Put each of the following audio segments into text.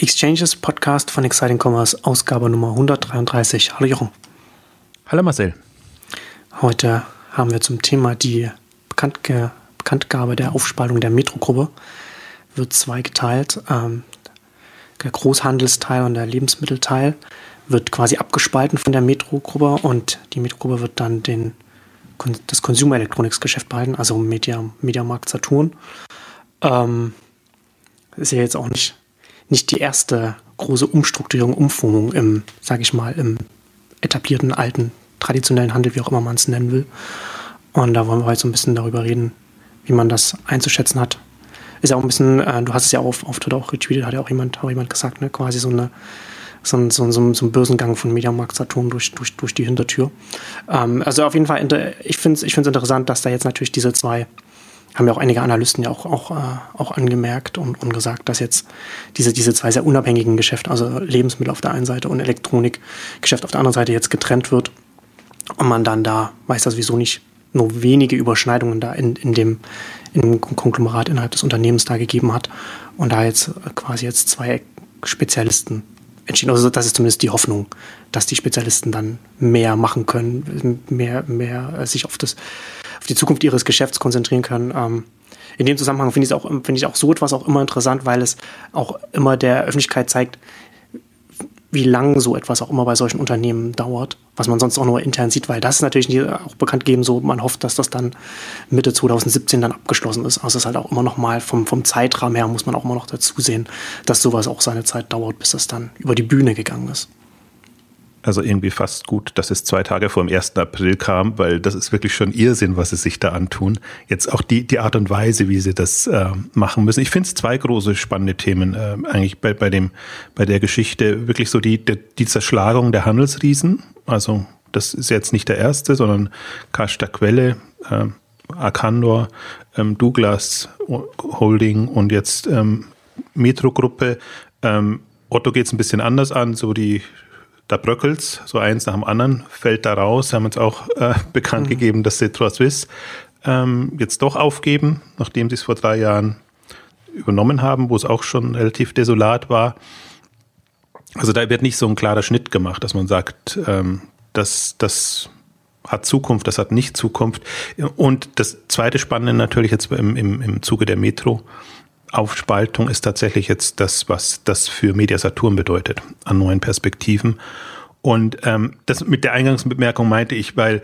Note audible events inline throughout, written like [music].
Exchanges Podcast von Exciting Commerce, Ausgabe Nummer 133. Hallo Jochen. Hallo Marcel. Heute haben wir zum Thema die Bekanntge Bekanntgabe der Aufspaltung der Metro-Gruppe. Wird zweigeteilt. Ähm, der Großhandelsteil und der Lebensmittelteil wird quasi abgespalten von der Metro-Gruppe und die Metro-Gruppe wird dann den, das Consumer Electronics Geschäft behalten, also Media, Mediamarkt Saturn. Ähm, ist ja jetzt auch nicht nicht die erste große Umstrukturierung, Umformung im, sage ich mal, im etablierten, alten, traditionellen Handel, wie auch immer man es nennen will. Und da wollen wir heute so ein bisschen darüber reden, wie man das einzuschätzen hat. Ist ja auch ein bisschen, äh, du hast es ja auf, auf Twitter auch retweetet, hat ja auch jemand, auch jemand gesagt, ne? quasi so eine so ein, so, so, so ein Börsengang von Mediamarkt Saturn durch, durch, durch die Hintertür. Ähm, also auf jeden Fall, ich finde es ich interessant, dass da jetzt natürlich diese zwei haben ja auch einige Analysten ja auch, auch, äh, auch angemerkt und, und gesagt, dass jetzt diese, diese zwei sehr unabhängigen Geschäfte, also Lebensmittel auf der einen Seite und Elektronikgeschäft auf der anderen Seite jetzt getrennt wird und man dann da, weiß das wieso nicht, nur wenige Überschneidungen da in, in, dem, in Konglomerat innerhalb des Unternehmens da gegeben hat und da jetzt quasi jetzt zwei Spezialisten entschieden. Also das ist zumindest die Hoffnung, dass die Spezialisten dann mehr machen können, mehr, mehr sich auf das die Zukunft ihres Geschäfts konzentrieren können. Ähm, in dem Zusammenhang finde ich auch, finde ich auch so etwas auch immer interessant, weil es auch immer der Öffentlichkeit zeigt, wie lang so etwas auch immer bei solchen Unternehmen dauert, was man sonst auch nur intern sieht, weil das ist natürlich auch bekannt gegeben, so man hofft, dass das dann Mitte 2017 dann abgeschlossen ist. Also es ist halt auch immer noch mal vom, vom Zeitrahmen her muss man auch immer noch dazu sehen, dass sowas auch seine Zeit dauert, bis das dann über die Bühne gegangen ist. Also irgendwie fast gut, dass es zwei Tage vor dem 1. April kam, weil das ist wirklich schon Irrsinn, was sie sich da antun. Jetzt auch die, die Art und Weise, wie sie das äh, machen müssen. Ich finde es zwei große spannende Themen äh, eigentlich bei, bei, dem, bei der Geschichte. Wirklich so die, die, die Zerschlagung der Handelsriesen. Also das ist jetzt nicht der erste, sondern Kasta Quelle, äh, Arcandor, ähm, Douglas Holding und jetzt ähm, Metro-Gruppe. Ähm, Otto geht es ein bisschen anders an, so die da bröckelt's, so eins nach dem anderen fällt da raus. Sie haben jetzt auch äh, [laughs] bekannt mhm. gegeben, dass sie Trois Suisse ähm, jetzt doch aufgeben, nachdem sie es vor drei Jahren übernommen haben, wo es auch schon relativ desolat war. Also da wird nicht so ein klarer Schnitt gemacht, dass man sagt, ähm, das, das hat Zukunft, das hat nicht Zukunft. Und das zweite Spannende natürlich jetzt im, im, im Zuge der Metro, Aufspaltung ist tatsächlich jetzt das, was das für Media Saturn bedeutet, an neuen Perspektiven. Und ähm, das mit der Eingangsbemerkung meinte ich, weil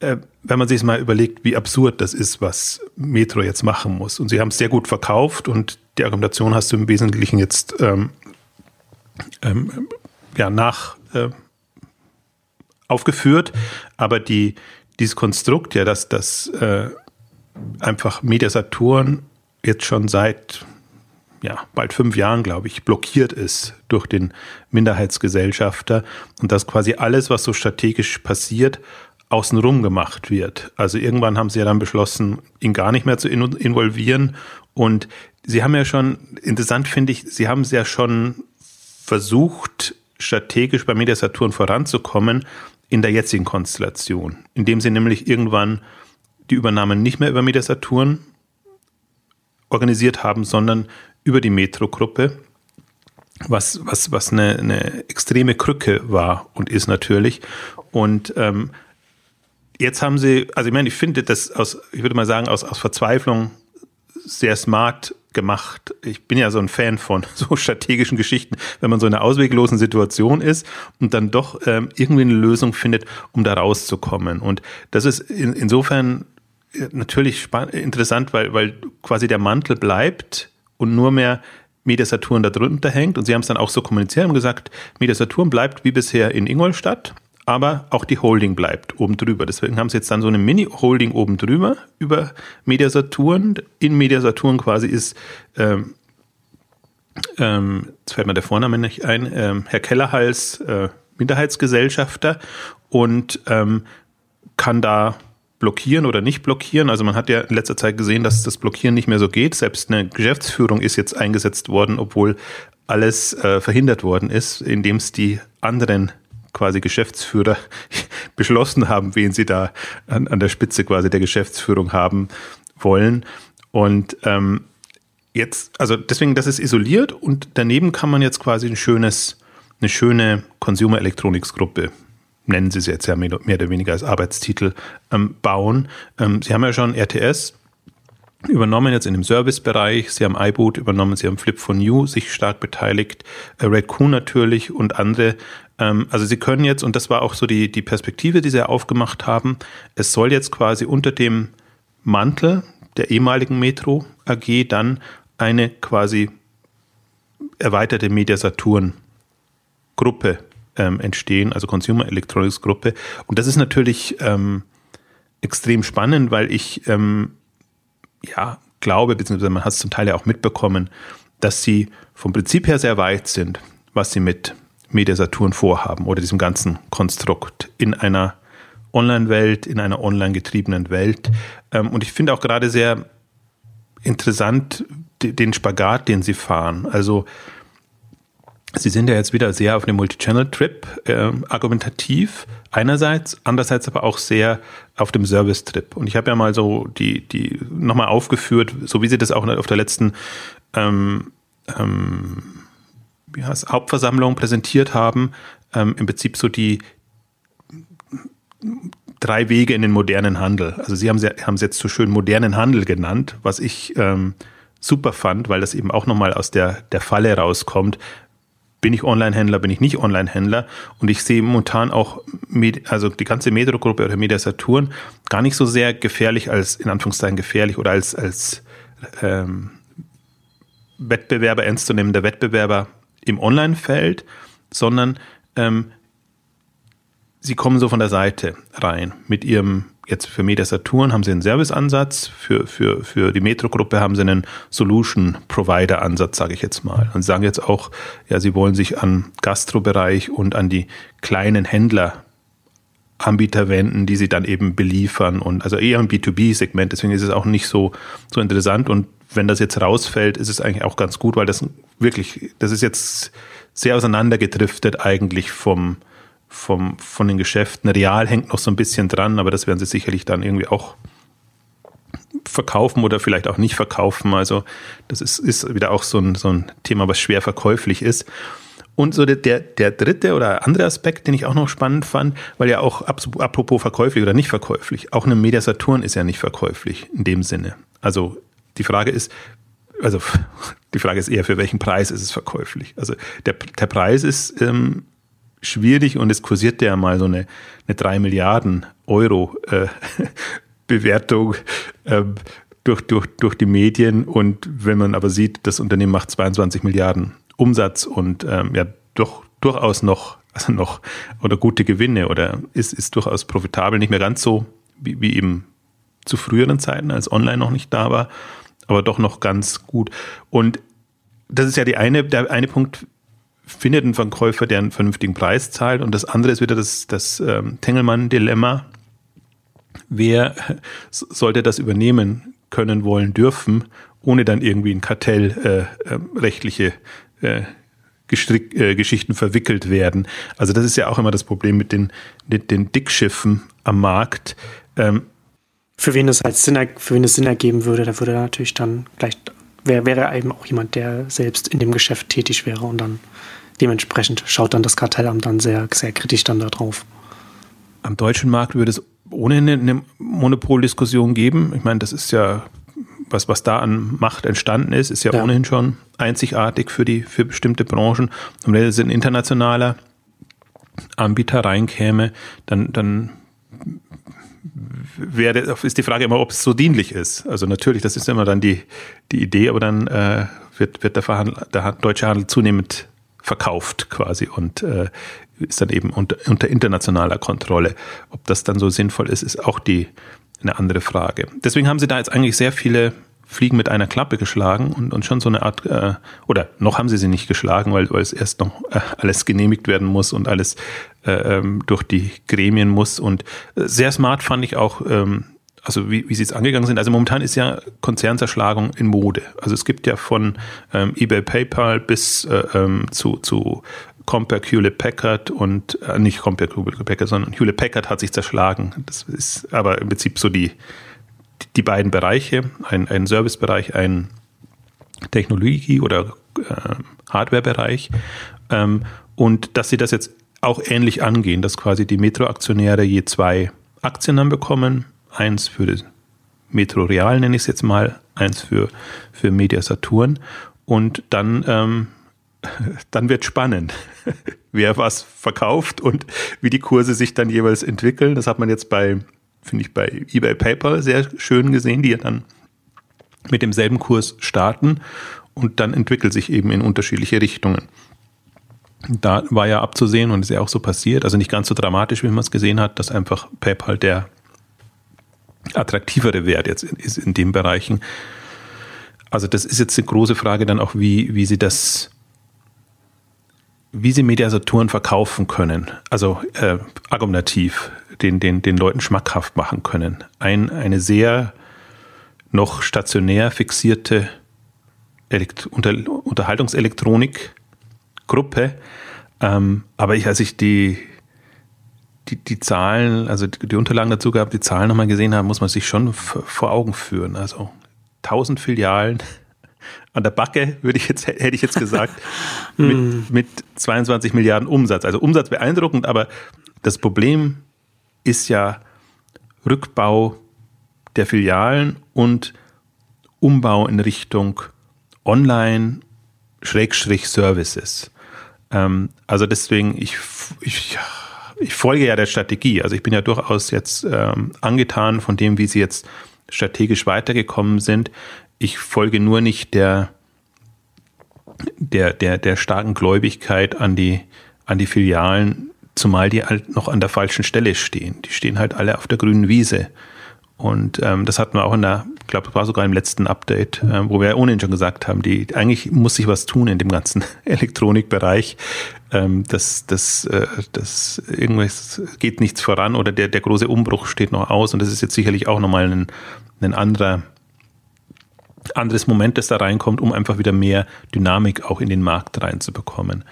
äh, wenn man sich mal überlegt, wie absurd das ist, was Metro jetzt machen muss. Und sie haben es sehr gut verkauft und die Argumentation hast du im Wesentlichen jetzt ähm, ähm, ja, nach äh, aufgeführt. Aber die, dieses Konstrukt, ja, dass das äh, einfach Media Saturn jetzt schon seit ja, bald fünf Jahren, glaube ich, blockiert ist durch den Minderheitsgesellschafter und dass quasi alles, was so strategisch passiert, außenrum gemacht wird. Also irgendwann haben sie ja dann beschlossen, ihn gar nicht mehr zu involvieren. Und sie haben ja schon, interessant finde ich, sie haben es ja schon versucht, strategisch bei Media Saturn voranzukommen in der jetzigen Konstellation, indem sie nämlich irgendwann die Übernahme nicht mehr über Media Saturn organisiert haben, sondern über die Metro-Gruppe, was, was, was eine, eine extreme Krücke war und ist natürlich. Und ähm, jetzt haben sie, also ich meine, ich finde das aus, ich würde mal sagen, aus, aus Verzweiflung sehr smart gemacht. Ich bin ja so ein Fan von [laughs] so strategischen Geschichten, wenn man so in einer ausweglosen Situation ist und dann doch ähm, irgendwie eine Lösung findet, um da rauszukommen. Und das ist in, insofern natürlich interessant, weil, weil quasi der Mantel bleibt und nur mehr Media Saturn darunter hängt. Und sie haben es dann auch so kommuniziert und gesagt, Media Saturn bleibt wie bisher in Ingolstadt, aber auch die Holding bleibt oben drüber. Deswegen haben sie jetzt dann so eine Mini-Holding oben drüber über Media Saturn. In Media Saturn quasi ist, ähm, ähm, jetzt fällt mir der Vorname nicht ein, ähm, Herr Kellerhals äh, Minderheitsgesellschafter und ähm, kann da blockieren oder nicht blockieren. Also man hat ja in letzter Zeit gesehen, dass das Blockieren nicht mehr so geht. Selbst eine Geschäftsführung ist jetzt eingesetzt worden, obwohl alles äh, verhindert worden ist, indem es die anderen quasi Geschäftsführer [laughs] beschlossen haben, wen sie da an, an der Spitze quasi der Geschäftsführung haben wollen. Und ähm, jetzt, also deswegen, das ist isoliert und daneben kann man jetzt quasi ein schönes, eine schöne Consumer Electronics Gruppe nennen Sie es jetzt ja mehr oder weniger als Arbeitstitel, ähm, bauen. Ähm, Sie haben ja schon RTS übernommen jetzt in dem Servicebereich. Sie haben iBoot übernommen, Sie haben Flip for New sich stark beteiligt, äh, Redcoon natürlich und andere. Ähm, also Sie können jetzt, und das war auch so die, die Perspektive, die Sie aufgemacht haben, es soll jetzt quasi unter dem Mantel der ehemaligen Metro AG dann eine quasi erweiterte Mediasaturn Gruppe ähm, entstehen, also Consumer Electronics Gruppe. Und das ist natürlich ähm, extrem spannend, weil ich ähm, ja glaube, beziehungsweise man hat es zum Teil ja auch mitbekommen, dass sie vom Prinzip her sehr weit sind, was sie mit Media Saturn vorhaben oder diesem ganzen Konstrukt in einer Online-Welt, in einer online getriebenen Welt. Ähm, und ich finde auch gerade sehr interessant den Spagat, den sie fahren. Also Sie sind ja jetzt wieder sehr auf dem Multi-Channel-Trip äh, argumentativ einerseits, andererseits aber auch sehr auf dem Service-Trip. Und ich habe ja mal so die, die nochmal aufgeführt, so wie Sie das auch auf der letzten ähm, ähm, wie heißt, Hauptversammlung präsentiert haben, ähm, im Prinzip so die drei Wege in den modernen Handel. Also Sie haben es jetzt so schön modernen Handel genannt, was ich ähm, super fand, weil das eben auch nochmal aus der, der Falle rauskommt bin ich Online-Händler, bin ich nicht Online-Händler. Und ich sehe momentan auch, also die ganze Metro-Gruppe oder Media Saturn gar nicht so sehr gefährlich als, in Anführungszeichen gefährlich oder als, als ähm, Wettbewerber, ernstzunehmender Wettbewerber im Online-Feld, sondern ähm, sie kommen so von der Seite rein mit ihrem jetzt für Media Saturn haben sie einen Serviceansatz, für, für, für die Metro-Gruppe haben sie einen Solution-Provider-Ansatz, sage ich jetzt mal. Und sagen jetzt auch, ja, sie wollen sich an Gastrobereich und an die kleinen Händler Anbieter wenden, die sie dann eben beliefern und also eher ein B2B-Segment, deswegen ist es auch nicht so, so interessant und wenn das jetzt rausfällt, ist es eigentlich auch ganz gut, weil das wirklich, das ist jetzt sehr auseinandergedriftet eigentlich vom, vom, von den Geschäften. Real hängt noch so ein bisschen dran, aber das werden sie sicherlich dann irgendwie auch verkaufen oder vielleicht auch nicht verkaufen. Also das ist, ist wieder auch so ein, so ein Thema, was schwer verkäuflich ist. Und so der, der dritte oder andere Aspekt, den ich auch noch spannend fand, weil ja auch apropos verkäuflich oder nicht verkäuflich, auch eine Media Saturn ist ja nicht verkäuflich in dem Sinne. Also die Frage ist, also [laughs] die Frage ist eher, für welchen Preis ist es verkäuflich? Also der, der Preis ist ähm, schwierig und es kursierte ja mal so eine, eine 3 Milliarden Euro äh, [laughs] Bewertung ähm, durch, durch, durch die Medien und wenn man aber sieht, das Unternehmen macht 22 Milliarden Umsatz und ähm, ja doch durchaus noch, also noch oder gute Gewinne oder ist, ist durchaus profitabel, nicht mehr ganz so wie, wie eben zu früheren Zeiten, als online noch nicht da war, aber doch noch ganz gut. Und das ist ja die eine, der eine Punkt, findet ein Verkäufer, der einen vernünftigen Preis zahlt. Und das andere ist wieder das, das ähm, Tengelmann-Dilemma. Wer sollte das übernehmen können, wollen, dürfen, ohne dann irgendwie in kartellrechtliche äh, äh, Gestrick, äh, Geschichten verwickelt werden. Also das ist ja auch immer das Problem mit den, mit den Dickschiffen am Markt. Ähm, für wen es halt Sinn, für wen es Sinn ergeben würde, da würde natürlich dann gleich wäre, wäre eben auch jemand, der selbst in dem Geschäft tätig wäre und dann dementsprechend schaut dann das Kartellamt dann sehr, sehr kritisch dann da drauf. Am deutschen Markt würde es ohnehin eine Monopoldiskussion geben. Ich meine, das ist ja was, was da an Macht entstanden ist, ist ja, ja. ohnehin schon einzigartig für die, für bestimmte Branchen. Und wenn es ein internationaler Anbieter reinkäme, dann, dann wäre, ist die Frage immer, ob es so dienlich ist. Also natürlich, das ist immer dann die, die Idee, aber dann äh, wird, wird der, der deutsche Handel zunehmend verkauft quasi und äh, ist dann eben unter, unter internationaler Kontrolle. Ob das dann so sinnvoll ist, ist auch die eine andere Frage. Deswegen haben sie da jetzt eigentlich sehr viele Fliegen mit einer Klappe geschlagen und, und schon so eine Art, äh, oder noch haben sie sie nicht geschlagen, weil, weil es erst noch äh, alles genehmigt werden muss und alles äh, ähm, durch die Gremien muss. Und äh, sehr smart fand ich auch, ähm, also wie, wie sie es angegangen sind. Also momentan ist ja Konzernzerschlagung in Mode. Also es gibt ja von ähm, eBay PayPal bis äh, ähm, zu, zu Compaq Hewlett Packard und äh, nicht Compaq Hewlett Packard, sondern Hewlett Packard hat sich zerschlagen. Das ist aber im Prinzip so die, die beiden Bereiche, ein, ein Servicebereich, ein Technologie oder äh, Hardware-Bereich. Ähm, und dass sie das jetzt auch ähnlich angehen, dass quasi die Metro-Aktionäre je zwei Aktien dann bekommen. Eins für das Metro Real, nenne ich es jetzt mal, eins für, für Media Saturn. Und dann, ähm, [laughs] dann wird spannend, [laughs] wer was verkauft und wie die Kurse sich dann jeweils entwickeln. Das hat man jetzt bei, finde ich, bei eBay Paper sehr schön gesehen, die ja dann mit demselben Kurs starten und dann entwickelt sich eben in unterschiedliche Richtungen. Da war ja abzusehen und ist ja auch so passiert, also nicht ganz so dramatisch, wie man es gesehen hat, dass einfach PayPal der attraktivere Wert jetzt ist in den Bereichen. Also das ist jetzt eine große Frage dann auch, wie, wie sie das, wie sie Mediasaturen verkaufen können, also äh, argumentativ den, den, den Leuten schmackhaft machen können. Ein, eine sehr noch stationär fixierte Elekt Unter Unterhaltungselektronik-Gruppe. Ähm, aber ich, als ich die, die, die Zahlen, also die, die Unterlagen dazu gehabt, die Zahlen nochmal gesehen habe, muss man sich schon vor Augen führen. Also 1000 Filialen an der Backe, würde ich jetzt, hätte ich jetzt gesagt, [laughs] mit, mit 22 Milliarden Umsatz. Also Umsatz beeindruckend, aber das Problem ist ja Rückbau der Filialen und Umbau in Richtung Online-Services. Ähm, also deswegen, ich, ich, ich folge ja der Strategie. Also ich bin ja durchaus jetzt ähm, angetan von dem, wie sie jetzt strategisch weitergekommen sind. Ich folge nur nicht der, der, der, der starken Gläubigkeit an die, an die Filialen, zumal die halt noch an der falschen Stelle stehen. Die stehen halt alle auf der grünen Wiese. Und ähm, das hatten wir auch in der, glaube, das war sogar im letzten Update, äh, wo wir ohnehin schon gesagt haben, die eigentlich muss sich was tun in dem ganzen [laughs] Elektronikbereich. Ähm, das, das, äh, das irgendwas geht nichts voran oder der, der große Umbruch steht noch aus. Und das ist jetzt sicherlich auch nochmal ein, ein anderer anderes Moment, das da reinkommt, um einfach wieder mehr Dynamik auch in den Markt reinzubekommen.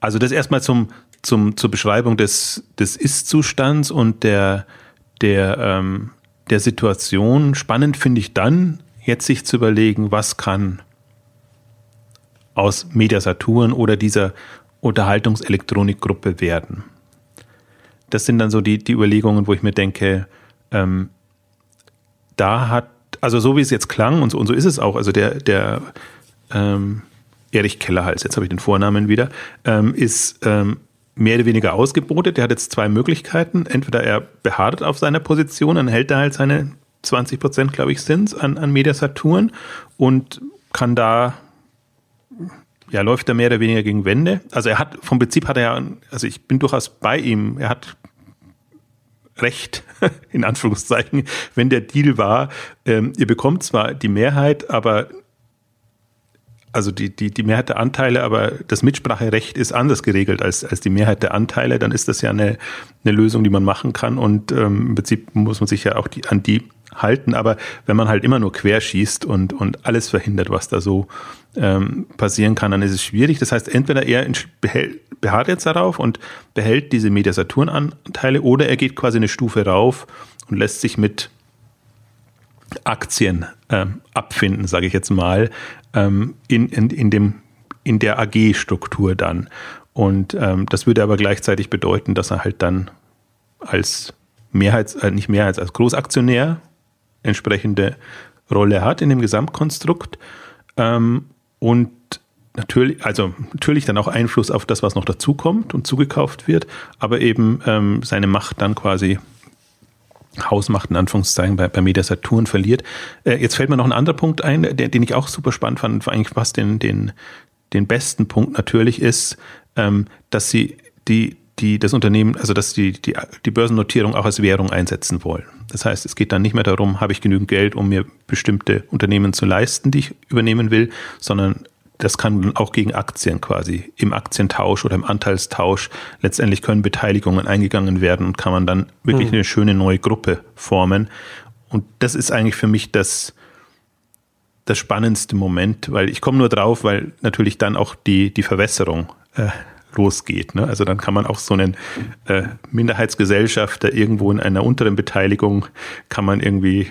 Also das erstmal zum, zum, zur Beschreibung des, des Ist-Zustands und der, der, ähm, der Situation. Spannend finde ich dann, jetzt sich zu überlegen, was kann aus Mediasaturn oder dieser Unterhaltungselektronikgruppe werden. Das sind dann so die, die Überlegungen, wo ich mir denke, ähm, da hat, also so wie es jetzt klang und so, und so ist es auch, also der, der ähm, Erich Kellerhals, jetzt habe ich den Vornamen wieder, ähm, ist ähm, mehr oder weniger ausgebotet. Der hat jetzt zwei Möglichkeiten. Entweder er beharrt auf seiner Position, dann hält er halt seine 20 Prozent, glaube ich, sind an, an Media Saturn und kann da, ja, läuft er mehr oder weniger gegen Wände. Also er hat, vom Prinzip hat er ja, also ich bin durchaus bei ihm. Er hat Recht, [laughs] in Anführungszeichen, wenn der Deal war, ähm, ihr bekommt zwar die Mehrheit, aber also die, die, die Mehrheit der Anteile, aber das Mitspracherecht ist anders geregelt als, als die Mehrheit der Anteile, dann ist das ja eine, eine Lösung, die man machen kann. Und ähm, im Prinzip muss man sich ja auch die, an die halten. Aber wenn man halt immer nur querschießt und, und alles verhindert, was da so ähm, passieren kann, dann ist es schwierig. Das heißt, entweder er beharrt jetzt darauf und behält diese Mediasaturn-Anteile oder er geht quasi eine Stufe rauf und lässt sich mit Aktien ähm, abfinden, sage ich jetzt mal, ähm, in, in, in, dem, in der AG-Struktur dann. Und ähm, das würde aber gleichzeitig bedeuten, dass er halt dann als Mehrheits, äh, nicht Mehrheits, als Großaktionär entsprechende Rolle hat in dem Gesamtkonstrukt. Ähm, und natürlich, also natürlich dann auch Einfluss auf das, was noch dazukommt und zugekauft wird, aber eben ähm, seine Macht dann quasi Hausmacht in Anführungszeichen bei, bei Media Saturn verliert. Äh, jetzt fällt mir noch ein anderer Punkt ein, der, den ich auch super spannend fand, eigentlich fast den, den, den besten Punkt natürlich ist, ähm, dass sie die, die, das Unternehmen, also dass die, die, die Börsennotierung auch als Währung einsetzen wollen. Das heißt, es geht dann nicht mehr darum, habe ich genügend Geld, um mir bestimmte Unternehmen zu leisten, die ich übernehmen will, sondern das kann auch gegen Aktien quasi im Aktientausch oder im Anteilstausch. Letztendlich können Beteiligungen eingegangen werden und kann man dann wirklich mhm. eine schöne neue Gruppe formen. Und das ist eigentlich für mich das, das spannendste Moment, weil ich komme nur drauf, weil natürlich dann auch die, die Verwässerung äh, losgeht. Ne? Also dann kann man auch so einen äh, Minderheitsgesellschafter irgendwo in einer unteren Beteiligung kann man irgendwie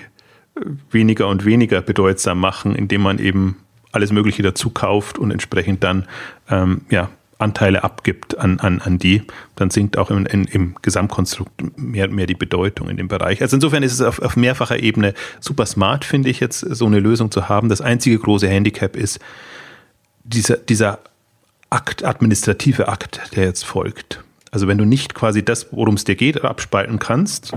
weniger und weniger bedeutsam machen, indem man eben alles Mögliche dazu kauft und entsprechend dann ähm, ja, Anteile abgibt an, an, an die, dann sinkt auch im, in, im Gesamtkonstrukt mehr, mehr die Bedeutung in dem Bereich. Also insofern ist es auf, auf mehrfacher Ebene super smart, finde ich, jetzt so eine Lösung zu haben. Das einzige große Handicap ist dieser, dieser Akt, administrative Akt, der jetzt folgt. Also wenn du nicht quasi das, worum es dir geht, abspalten kannst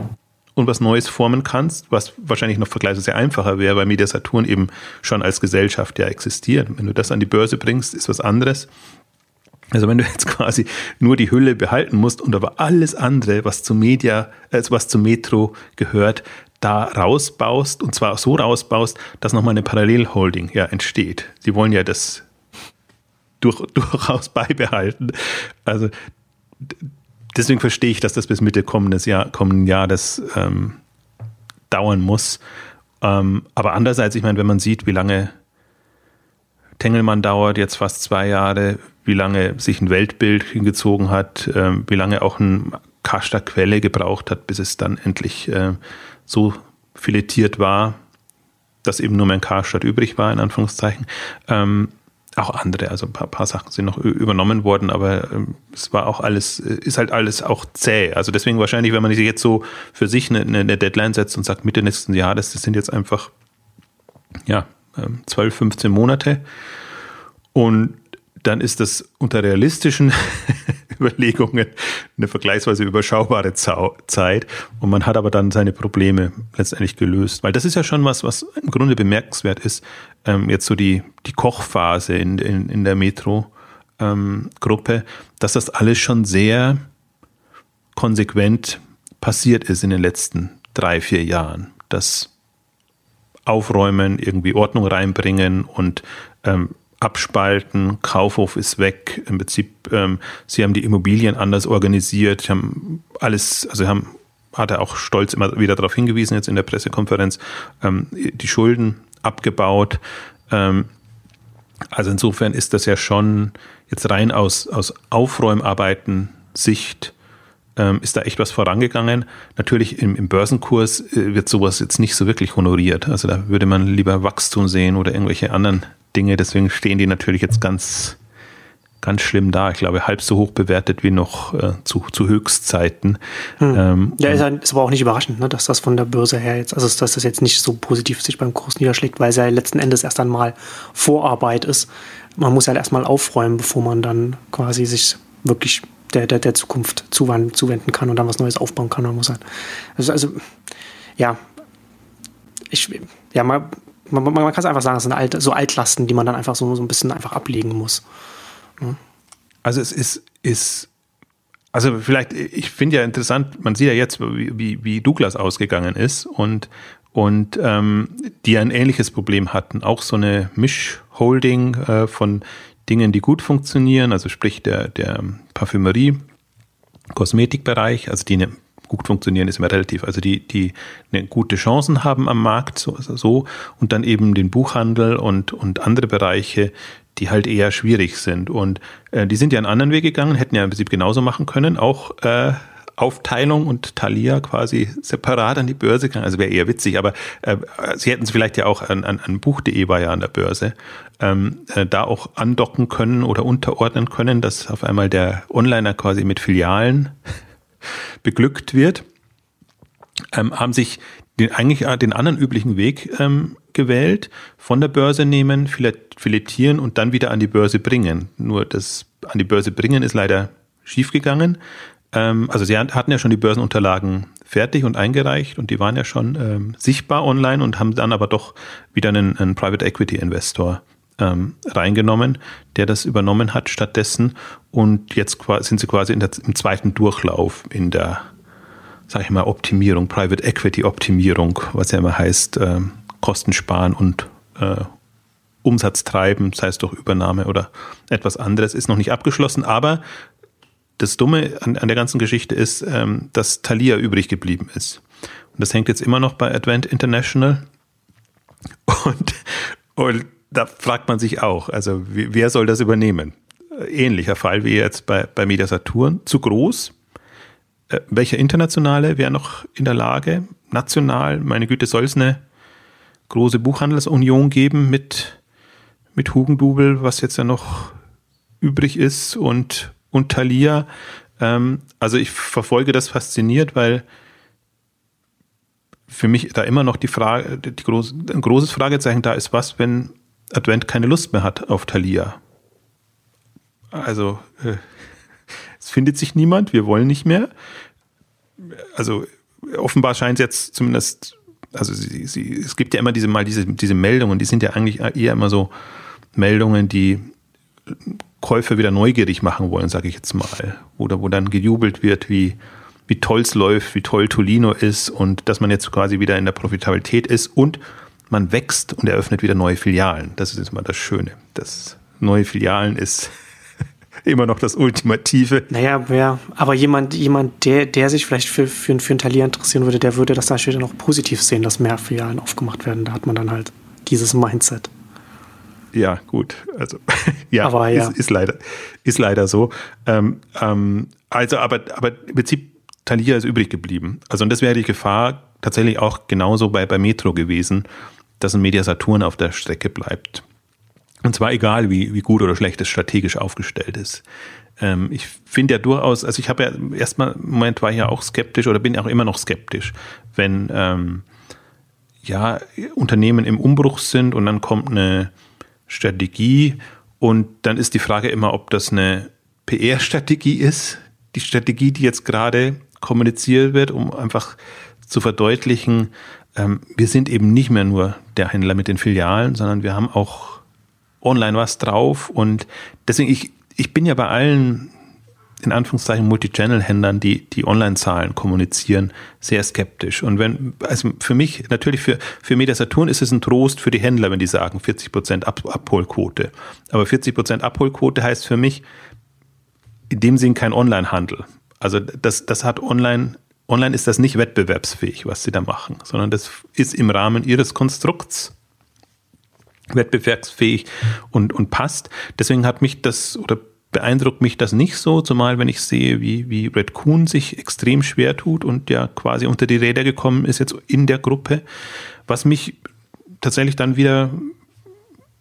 und was Neues formen kannst, was wahrscheinlich noch vergleichsweise einfacher wäre, weil Media Saturn eben schon als Gesellschaft ja existiert. Wenn du das an die Börse bringst, ist was anderes. Also wenn du jetzt [laughs] quasi nur die Hülle behalten musst und aber alles andere, was zu Media, äh, was zu Metro gehört, da rausbaust und zwar so rausbaust, dass nochmal eine Parallelholding ja entsteht. Sie wollen ja das durch, [laughs] durchaus beibehalten. Also deswegen verstehe ich, dass das bis Mitte kommendes Jahr, kommenden Jahres ähm, dauern muss. Ähm, aber andererseits, ich meine, wenn man sieht, wie lange Tengelmann dauert, jetzt fast zwei Jahre, wie lange sich ein Weltbild hingezogen hat, äh, wie lange auch ein Kaster Quelle gebraucht hat, bis es dann endlich äh, so filetiert war, dass eben nur mein Karstadt übrig war, in Anführungszeichen. Ähm, auch andere, also ein paar, paar, Sachen sind noch übernommen worden, aber ähm, es war auch alles, ist halt alles auch zäh. Also deswegen wahrscheinlich, wenn man sich jetzt so für sich eine, eine Deadline setzt und sagt Mitte nächsten Jahres, das sind jetzt einfach ja 12, 15 Monate und dann ist das unter realistischen [laughs] Überlegungen eine vergleichsweise überschaubare Zeit und man hat aber dann seine Probleme letztendlich gelöst. Weil das ist ja schon was, was im Grunde bemerkenswert ist. Ähm, jetzt so die, die Kochphase in, in, in der Metro-Gruppe, ähm, dass das alles schon sehr konsequent passiert ist in den letzten drei, vier Jahren. Das Aufräumen, irgendwie Ordnung reinbringen und ähm, abspalten, Kaufhof ist weg. Im Prinzip, ähm, sie haben die Immobilien anders organisiert, haben alles, also haben, hat er auch stolz immer wieder darauf hingewiesen, jetzt in der Pressekonferenz, ähm, die Schulden abgebaut. Ähm, also insofern ist das ja schon jetzt rein aus, aus Aufräumarbeiten Sicht ähm, ist da echt was vorangegangen. Natürlich im, im Börsenkurs äh, wird sowas jetzt nicht so wirklich honoriert. Also da würde man lieber Wachstum sehen oder irgendwelche anderen Dinge. Deswegen stehen die natürlich jetzt ganz, ganz schlimm da. Ich glaube, halb so hoch bewertet wie noch äh, zu, zu Höchstzeiten. Hm. Ähm, ja, ist, ist, aber auch nicht überraschend, ne, dass das von der Börse her jetzt, also dass das jetzt nicht so positiv sich beim Kurs niederschlägt, weil es ja letzten Endes erst einmal Vorarbeit ist. Man muss ja halt erstmal aufräumen, bevor man dann quasi sich wirklich der, der, der Zukunft zuwenden kann und dann was Neues aufbauen kann. Man muss halt, also, also ja, ich, ja, man, man, man kann es einfach sagen, es sind alt, so Altlasten, die man dann einfach so, so ein bisschen einfach ablegen muss. Ja. Also es ist, ist also vielleicht, ich finde ja interessant, man sieht ja jetzt, wie, wie Douglas ausgegangen ist und, und ähm, die ein ähnliches Problem hatten. Auch so eine Mischholding äh, von Dingen, die gut funktionieren, also sprich der, der Parfümerie, Kosmetikbereich, also die eine gut funktionieren, ist immer relativ. Also die, die eine gute Chancen haben am Markt, so, so und dann eben den Buchhandel und, und andere Bereiche, die halt eher schwierig sind. Und äh, die sind ja einen anderen Weg gegangen, hätten ja im Prinzip genauso machen können, auch äh, Aufteilung und Thalia quasi separat an die Börse gegangen. Also wäre eher witzig, aber äh, sie hätten es vielleicht ja auch an, an, an Buch.de war ja an der Börse, ähm, äh, da auch andocken können oder unterordnen können, dass auf einmal der Onliner quasi mit Filialen [laughs] beglückt wird, ähm, haben sich den, eigentlich den anderen üblichen Weg ähm, gewählt, von der Börse nehmen, filetieren und dann wieder an die Börse bringen. Nur das an die Börse bringen ist leider schiefgegangen. Ähm, also sie hatten ja schon die Börsenunterlagen fertig und eingereicht und die waren ja schon ähm, sichtbar online und haben dann aber doch wieder einen, einen Private Equity Investor ähm, reingenommen, der das übernommen hat stattdessen. Und jetzt sind sie quasi der, im zweiten Durchlauf in der, sag ich mal, Optimierung, Private Equity Optimierung, was ja immer heißt, äh, Kosten sparen und äh, Umsatz treiben, sei es durch Übernahme oder etwas anderes, ist noch nicht abgeschlossen. Aber das Dumme an, an der ganzen Geschichte ist, ähm, dass Thalia übrig geblieben ist. Und das hängt jetzt immer noch bei Advent International. Und, und da fragt man sich auch, also wer soll das übernehmen? Ähnlicher Fall wie jetzt bei, bei Media Saturn. Zu groß? Äh, welcher internationale wäre noch in der Lage? National, meine Güte, soll es eine große Buchhandelsunion geben mit, mit Hugendubel, was jetzt ja noch übrig ist und, und Thalia. Ähm, also ich verfolge das fasziniert, weil für mich da immer noch die Frage, die groß, ein großes Fragezeichen da ist, was, wenn Advent keine Lust mehr hat auf Thalia? Also äh, findet sich niemand, wir wollen nicht mehr. Also offenbar scheint es jetzt zumindest, also sie, sie, es gibt ja immer diese mal diese, diese Meldungen, die sind ja eigentlich eher immer so Meldungen, die Käufer wieder neugierig machen wollen, sage ich jetzt mal. Oder wo dann gejubelt wird, wie, wie toll es läuft, wie toll Tolino ist und dass man jetzt quasi wieder in der Profitabilität ist und man wächst und eröffnet wieder neue Filialen. Das ist jetzt mal das Schöne. Das neue Filialen ist immer noch das Ultimative. Naja, ja, aber jemand, jemand, der, der sich vielleicht für, für, für ein Talier interessieren würde, der würde das dann später noch positiv sehen, dass mehr Filialen aufgemacht werden. Da hat man dann halt dieses Mindset. Ja, gut. Also, [laughs] ja, aber, ja. Ist, ist, leider, ist leider so. Ähm, ähm, also, aber, aber im Prinzip, Thalia ist übrig geblieben. Also, und das wäre die Gefahr tatsächlich auch genauso bei, bei Metro gewesen, dass ein Mediasaturn auf der Strecke bleibt. Und zwar egal, wie, wie gut oder schlecht es strategisch aufgestellt ist. Ähm, ich finde ja durchaus, also ich habe ja erstmal, im Moment war ich ja auch skeptisch oder bin auch immer noch skeptisch, wenn ähm, ja Unternehmen im Umbruch sind und dann kommt eine Strategie und dann ist die Frage immer, ob das eine PR-Strategie ist, die Strategie, die jetzt gerade kommuniziert wird, um einfach zu verdeutlichen, ähm, wir sind eben nicht mehr nur der Händler mit den Filialen, sondern wir haben auch online was drauf und deswegen, ich, ich bin ja bei allen in Anführungszeichen Multichannel-Händlern, die die Online-Zahlen kommunizieren, sehr skeptisch. Und wenn, also für mich, natürlich für, für Media Saturn ist es ein Trost für die Händler, wenn die sagen 40 Prozent Ab Abholquote. Aber 40 Prozent Abholquote heißt für mich in dem Sinn kein Online-Handel. Also das, das hat online, online ist das nicht wettbewerbsfähig, was sie da machen, sondern das ist im Rahmen ihres Konstrukts wettbewerbsfähig und, und passt. Deswegen hat mich das oder beeindruckt mich das nicht so, zumal wenn ich sehe, wie, wie Red Coon sich extrem schwer tut und ja quasi unter die Räder gekommen ist jetzt in der Gruppe. Was mich tatsächlich dann wieder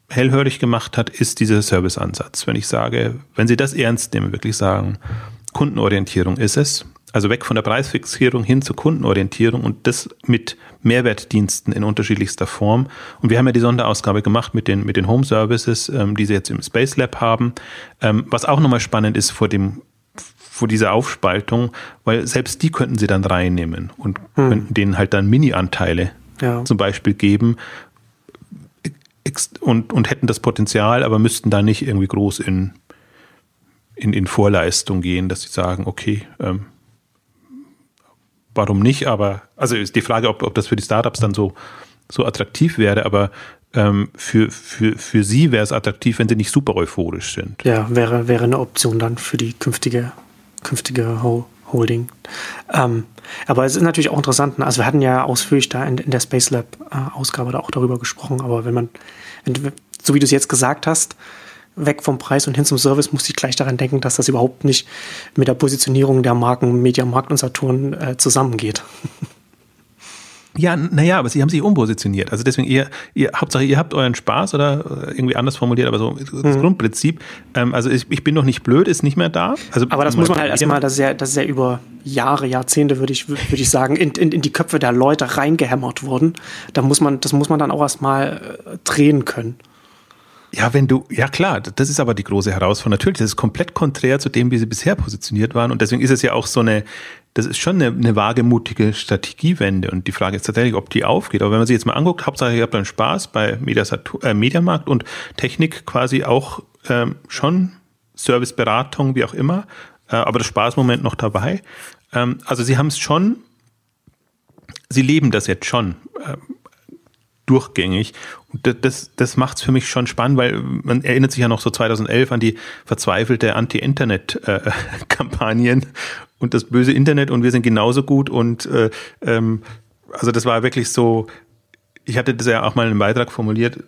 hellhörig gemacht hat, ist dieser Serviceansatz. Wenn ich sage, wenn Sie das ernst nehmen, wirklich sagen, Kundenorientierung ist es, also weg von der Preisfixierung hin zur Kundenorientierung und das mit Mehrwertdiensten in unterschiedlichster Form. Und wir haben ja die Sonderausgabe gemacht mit den, mit den Home Services, ähm, die sie jetzt im Space Lab haben. Ähm, was auch nochmal spannend ist vor dem, vor dieser Aufspaltung, weil selbst die könnten sie dann reinnehmen und hm. könnten denen halt dann Mini-Anteile ja. zum Beispiel geben und, und hätten das Potenzial, aber müssten da nicht irgendwie groß in, in, in Vorleistung gehen, dass sie sagen, okay, ähm, warum nicht? Aber, also ist die Frage, ob, ob das für die Startups dann so, so attraktiv wäre, aber ähm, für, für, für sie wäre es attraktiv, wenn sie nicht super euphorisch sind. Ja, wäre, wäre eine Option dann für die künftige, künftige Holding. Ähm, aber es ist natürlich auch interessant, ne? also wir hatten ja ausführlich da in, in der Space Lab äh, Ausgabe da auch darüber gesprochen, aber wenn man, wenn, so wie du es jetzt gesagt hast, weg vom Preis und hin zum Service, musste ich gleich daran denken, dass das überhaupt nicht mit der Positionierung der Marken Media Markt und Saturn äh, zusammengeht. [laughs] Ja, naja, aber sie haben sich umpositioniert. Also deswegen, ihr, ihr, Hauptsache, ihr habt euren Spaß oder äh, irgendwie anders formuliert, aber so das mhm. Grundprinzip. Ähm, also ich, ich bin noch nicht blöd, ist nicht mehr da. Also, aber das muss man halt erstmal, das ist ja, das ist ja über Jahre, Jahrzehnte, würde ich, würde ich sagen, in, in, in die Köpfe der Leute reingehämmert worden. Da muss man, das muss man dann auch erstmal äh, drehen können. Ja, wenn du, ja klar, das ist aber die große Herausforderung. Natürlich, das ist komplett konträr zu dem, wie sie bisher positioniert waren. Und deswegen ist es ja auch so eine, das ist schon eine, eine wagemutige Strategiewende. Und die Frage ist tatsächlich, ob die aufgeht. Aber wenn man sich jetzt mal anguckt, Hauptsache, ihr habt dann Spaß bei Mediasat äh, Mediamarkt und Technik quasi auch ähm, schon Serviceberatung, wie auch immer. Äh, aber das Spaßmoment noch dabei. Ähm, also sie haben es schon, sie leben das jetzt schon. Ähm, durchgängig. Und das, das macht es für mich schon spannend, weil man erinnert sich ja noch so 2011 an die verzweifelte Anti-Internet-Kampagnen und das böse Internet und wir sind genauso gut. Und äh, ähm, also das war wirklich so, ich hatte das ja auch mal in einem Beitrag formuliert,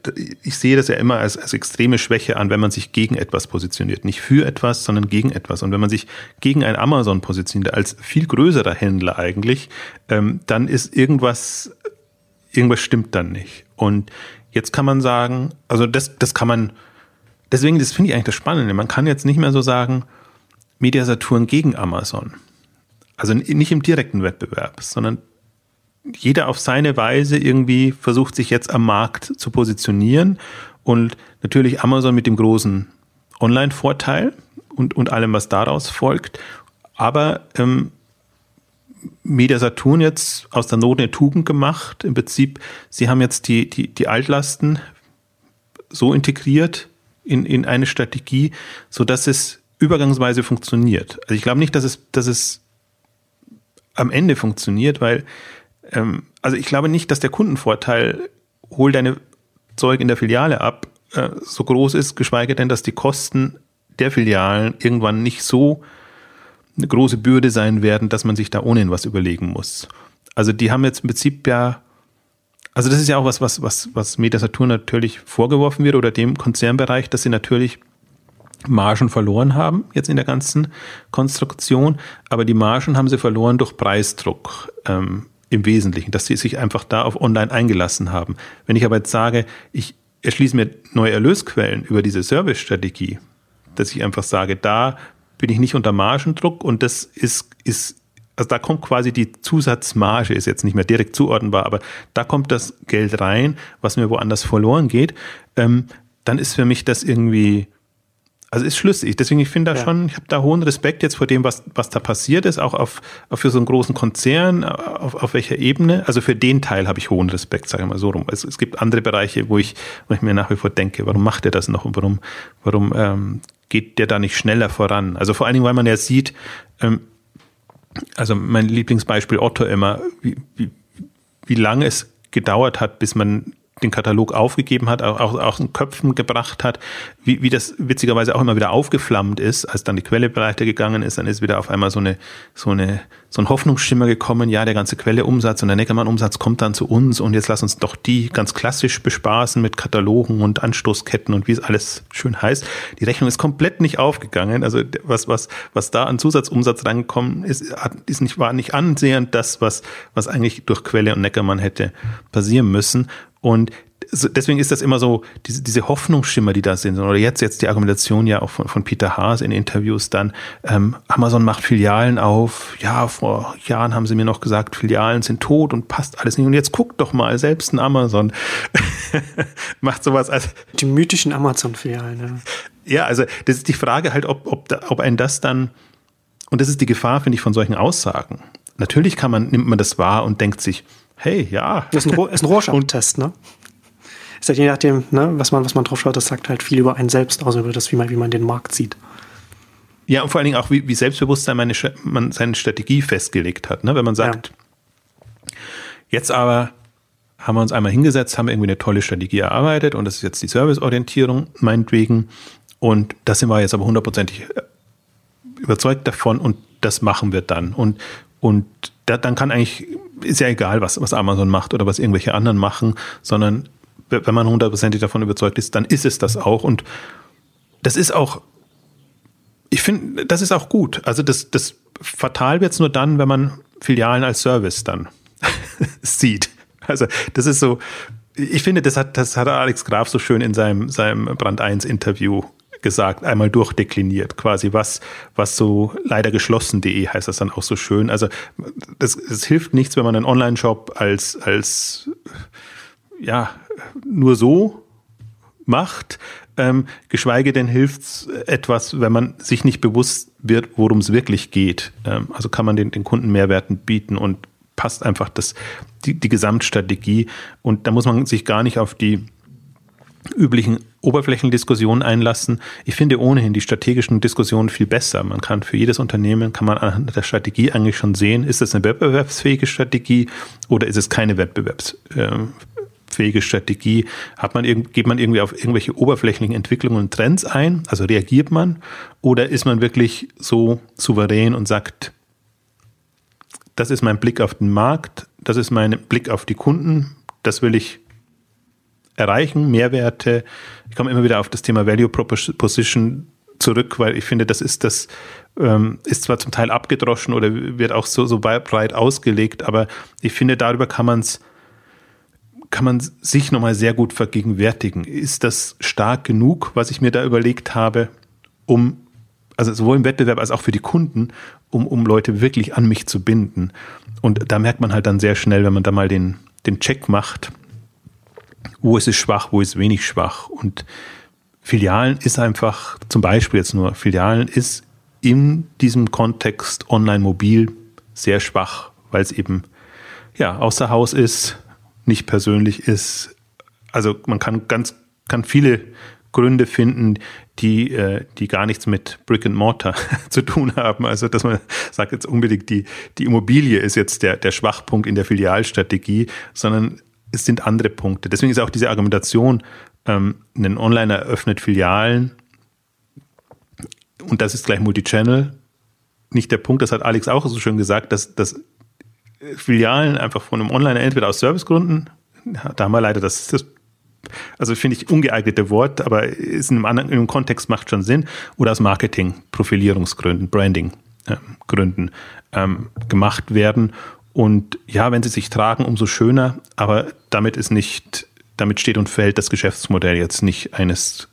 ich sehe das ja immer als, als extreme Schwäche an, wenn man sich gegen etwas positioniert. Nicht für etwas, sondern gegen etwas. Und wenn man sich gegen ein Amazon positioniert, als viel größerer Händler eigentlich, ähm, dann ist irgendwas irgendwas stimmt dann nicht. Und jetzt kann man sagen, also das, das kann man, deswegen, das finde ich eigentlich das Spannende. Man kann jetzt nicht mehr so sagen, Mediasaturn gegen Amazon. Also nicht im direkten Wettbewerb, sondern jeder auf seine Weise irgendwie versucht sich jetzt am Markt zu positionieren und natürlich Amazon mit dem großen Online-Vorteil und, und allem, was daraus folgt. Aber ähm, Media Saturn jetzt aus der Not eine Tugend gemacht. Im Prinzip, sie haben jetzt die, die, die Altlasten so integriert in, in eine Strategie, sodass es übergangsweise funktioniert. Also ich glaube nicht, dass es, dass es am Ende funktioniert, weil, ähm, also ich glaube nicht, dass der Kundenvorteil, hol deine Zeug in der Filiale ab, äh, so groß ist, geschweige denn, dass die Kosten der Filialen irgendwann nicht so eine große Bürde sein werden, dass man sich da ohnehin was überlegen muss. Also die haben jetzt im Prinzip ja, also das ist ja auch was, was, was, was Metasaturn natürlich vorgeworfen wird oder dem Konzernbereich, dass sie natürlich Margen verloren haben, jetzt in der ganzen Konstruktion, aber die Margen haben sie verloren durch Preisdruck ähm, im Wesentlichen, dass sie sich einfach da auf Online eingelassen haben. Wenn ich aber jetzt sage, ich erschließe mir neue Erlösquellen über diese Service-Strategie, dass ich einfach sage, da bin ich nicht unter Margendruck und das ist, ist also da kommt quasi die Zusatzmarge, ist jetzt nicht mehr direkt zuordnenbar, aber da kommt das Geld rein, was mir woanders verloren geht, ähm, dann ist für mich das irgendwie also ist schlüssig. Deswegen, ich finde da ja. schon, ich habe da hohen Respekt jetzt vor dem, was, was da passiert ist, auch auf, auf für so einen großen Konzern, auf, auf welcher Ebene. Also für den Teil habe ich hohen Respekt, sage ich mal so rum. Es, es gibt andere Bereiche, wo ich, wo ich mir nach wie vor denke, warum macht er das noch und warum, warum ähm, geht der da nicht schneller voran? Also vor allen Dingen, weil man ja sieht, ähm, also mein Lieblingsbeispiel Otto immer, wie, wie, wie lange es gedauert hat, bis man den Katalog aufgegeben hat, auch, auch, auch in Köpfen gebracht hat, wie, wie das witzigerweise auch immer wieder aufgeflammt ist, als dann die Quelle gegangen ist, dann ist wieder auf einmal so eine, so eine, so ein Hoffnungsschimmer gekommen, ja, der ganze Quelle-Umsatz und der Neckermann-Umsatz kommt dann zu uns und jetzt lass uns doch die ganz klassisch bespaßen mit Katalogen und Anstoßketten und wie es alles schön heißt. Die Rechnung ist komplett nicht aufgegangen. Also was, was, was da an Zusatzumsatz reingekommen ist, ist nicht, war nicht ansehend das, was, was eigentlich durch Quelle und Neckermann hätte passieren müssen. Und deswegen ist das immer so, diese, diese Hoffnungsschimmer, die da sind, oder jetzt, jetzt die Argumentation ja auch von, von Peter Haas in Interviews dann, ähm, Amazon macht Filialen auf, ja, vor Jahren haben sie mir noch gesagt, Filialen sind tot und passt alles nicht. Und jetzt guckt doch mal, selbst ein Amazon [laughs] macht sowas als. Die mythischen Amazon-Filialen, ja. Ja, also das ist die Frage halt, ob, ob, ob ein das dann, und das ist die Gefahr, finde ich, von solchen Aussagen. Natürlich kann man, nimmt man das wahr und denkt sich, hey, ja. Das ist ein, ein [laughs] Rorschach-Test, ne? Ist halt je nachdem, ne, was man, was man drauf schaut, das sagt halt viel über einen selbst aus, über das, wie man, wie man den Markt sieht. Ja, und vor allen Dingen auch, wie, wie Selbstbewusstsein meine, man seine Strategie festgelegt hat. Ne? Wenn man sagt, ja. jetzt aber haben wir uns einmal hingesetzt, haben irgendwie eine tolle Strategie erarbeitet und das ist jetzt die Serviceorientierung, meinetwegen. Und da sind wir jetzt aber hundertprozentig äh, überzeugt davon und das machen wir dann. Und, und da, dann kann eigentlich, ist ja egal, was, was Amazon macht oder was irgendwelche anderen machen, sondern wenn man hundertprozentig davon überzeugt ist, dann ist es das auch. Und das ist auch, ich finde, das ist auch gut. Also das, das fatal wird es nur dann, wenn man Filialen als Service dann [laughs] sieht. Also das ist so, ich finde, das hat, das hat Alex Graf so schön in seinem, seinem Brand 1 Interview gesagt, einmal durchdekliniert, quasi was, was so leider geschlossen.de heißt das dann auch so schön. Also das, es hilft nichts, wenn man einen Online-Shop als, als ja, nur so macht, ähm, geschweige denn hilft es etwas, wenn man sich nicht bewusst wird, worum es wirklich geht. Ähm, also kann man den, den Kunden Mehrwerten bieten und passt einfach das, die, die Gesamtstrategie. Und da muss man sich gar nicht auf die üblichen Oberflächendiskussionen einlassen. Ich finde ohnehin die strategischen Diskussionen viel besser. Man kann für jedes Unternehmen, kann man an der Strategie eigentlich schon sehen, ist es eine wettbewerbsfähige Strategie oder ist es keine wettbewerbsfähige Strategie? Hat man, geht man irgendwie auf irgendwelche oberflächlichen Entwicklungen und Trends ein? Also reagiert man? Oder ist man wirklich so souverän und sagt, das ist mein Blick auf den Markt, das ist mein Blick auf die Kunden, das will ich erreichen, Mehrwerte. Ich komme immer wieder auf das Thema Value Proposition zurück, weil ich finde, das ist das, ähm, ist zwar zum Teil abgedroschen oder wird auch so, so breit ausgelegt, aber ich finde, darüber kann man es kann man sich nochmal sehr gut vergegenwärtigen. Ist das stark genug, was ich mir da überlegt habe, um, also sowohl im Wettbewerb als auch für die Kunden, um, um Leute wirklich an mich zu binden? Und da merkt man halt dann sehr schnell, wenn man da mal den, den Check macht, wo ist es schwach, wo ist es wenig schwach. Und Filialen ist einfach, zum Beispiel jetzt nur, Filialen ist in diesem Kontext online-mobil sehr schwach, weil es eben ja außer Haus ist, nicht persönlich ist. Also man kann ganz, kann viele Gründe finden, die, äh, die gar nichts mit Brick and Mortar [laughs] zu tun haben. Also, dass man sagt jetzt unbedingt, die, die Immobilie ist jetzt der, der Schwachpunkt in der Filialstrategie, sondern es sind andere Punkte. Deswegen ist auch diese Argumentation, ähm, ein Online eröffnet Filialen und das ist gleich Multichannel, nicht der Punkt. Das hat Alex auch so schön gesagt, dass, dass Filialen einfach von einem Online entweder aus Servicegründen, da haben wir leider das, das also finde ich ungeeignete Wort, aber ist in einem anderen in einem Kontext macht schon Sinn, oder aus Marketing, Profilierungsgründen, Branding-Gründen äh, ähm, gemacht werden. Und ja, wenn sie sich tragen, umso schöner, aber damit ist nicht, damit steht und fällt das Geschäftsmodell jetzt nicht eines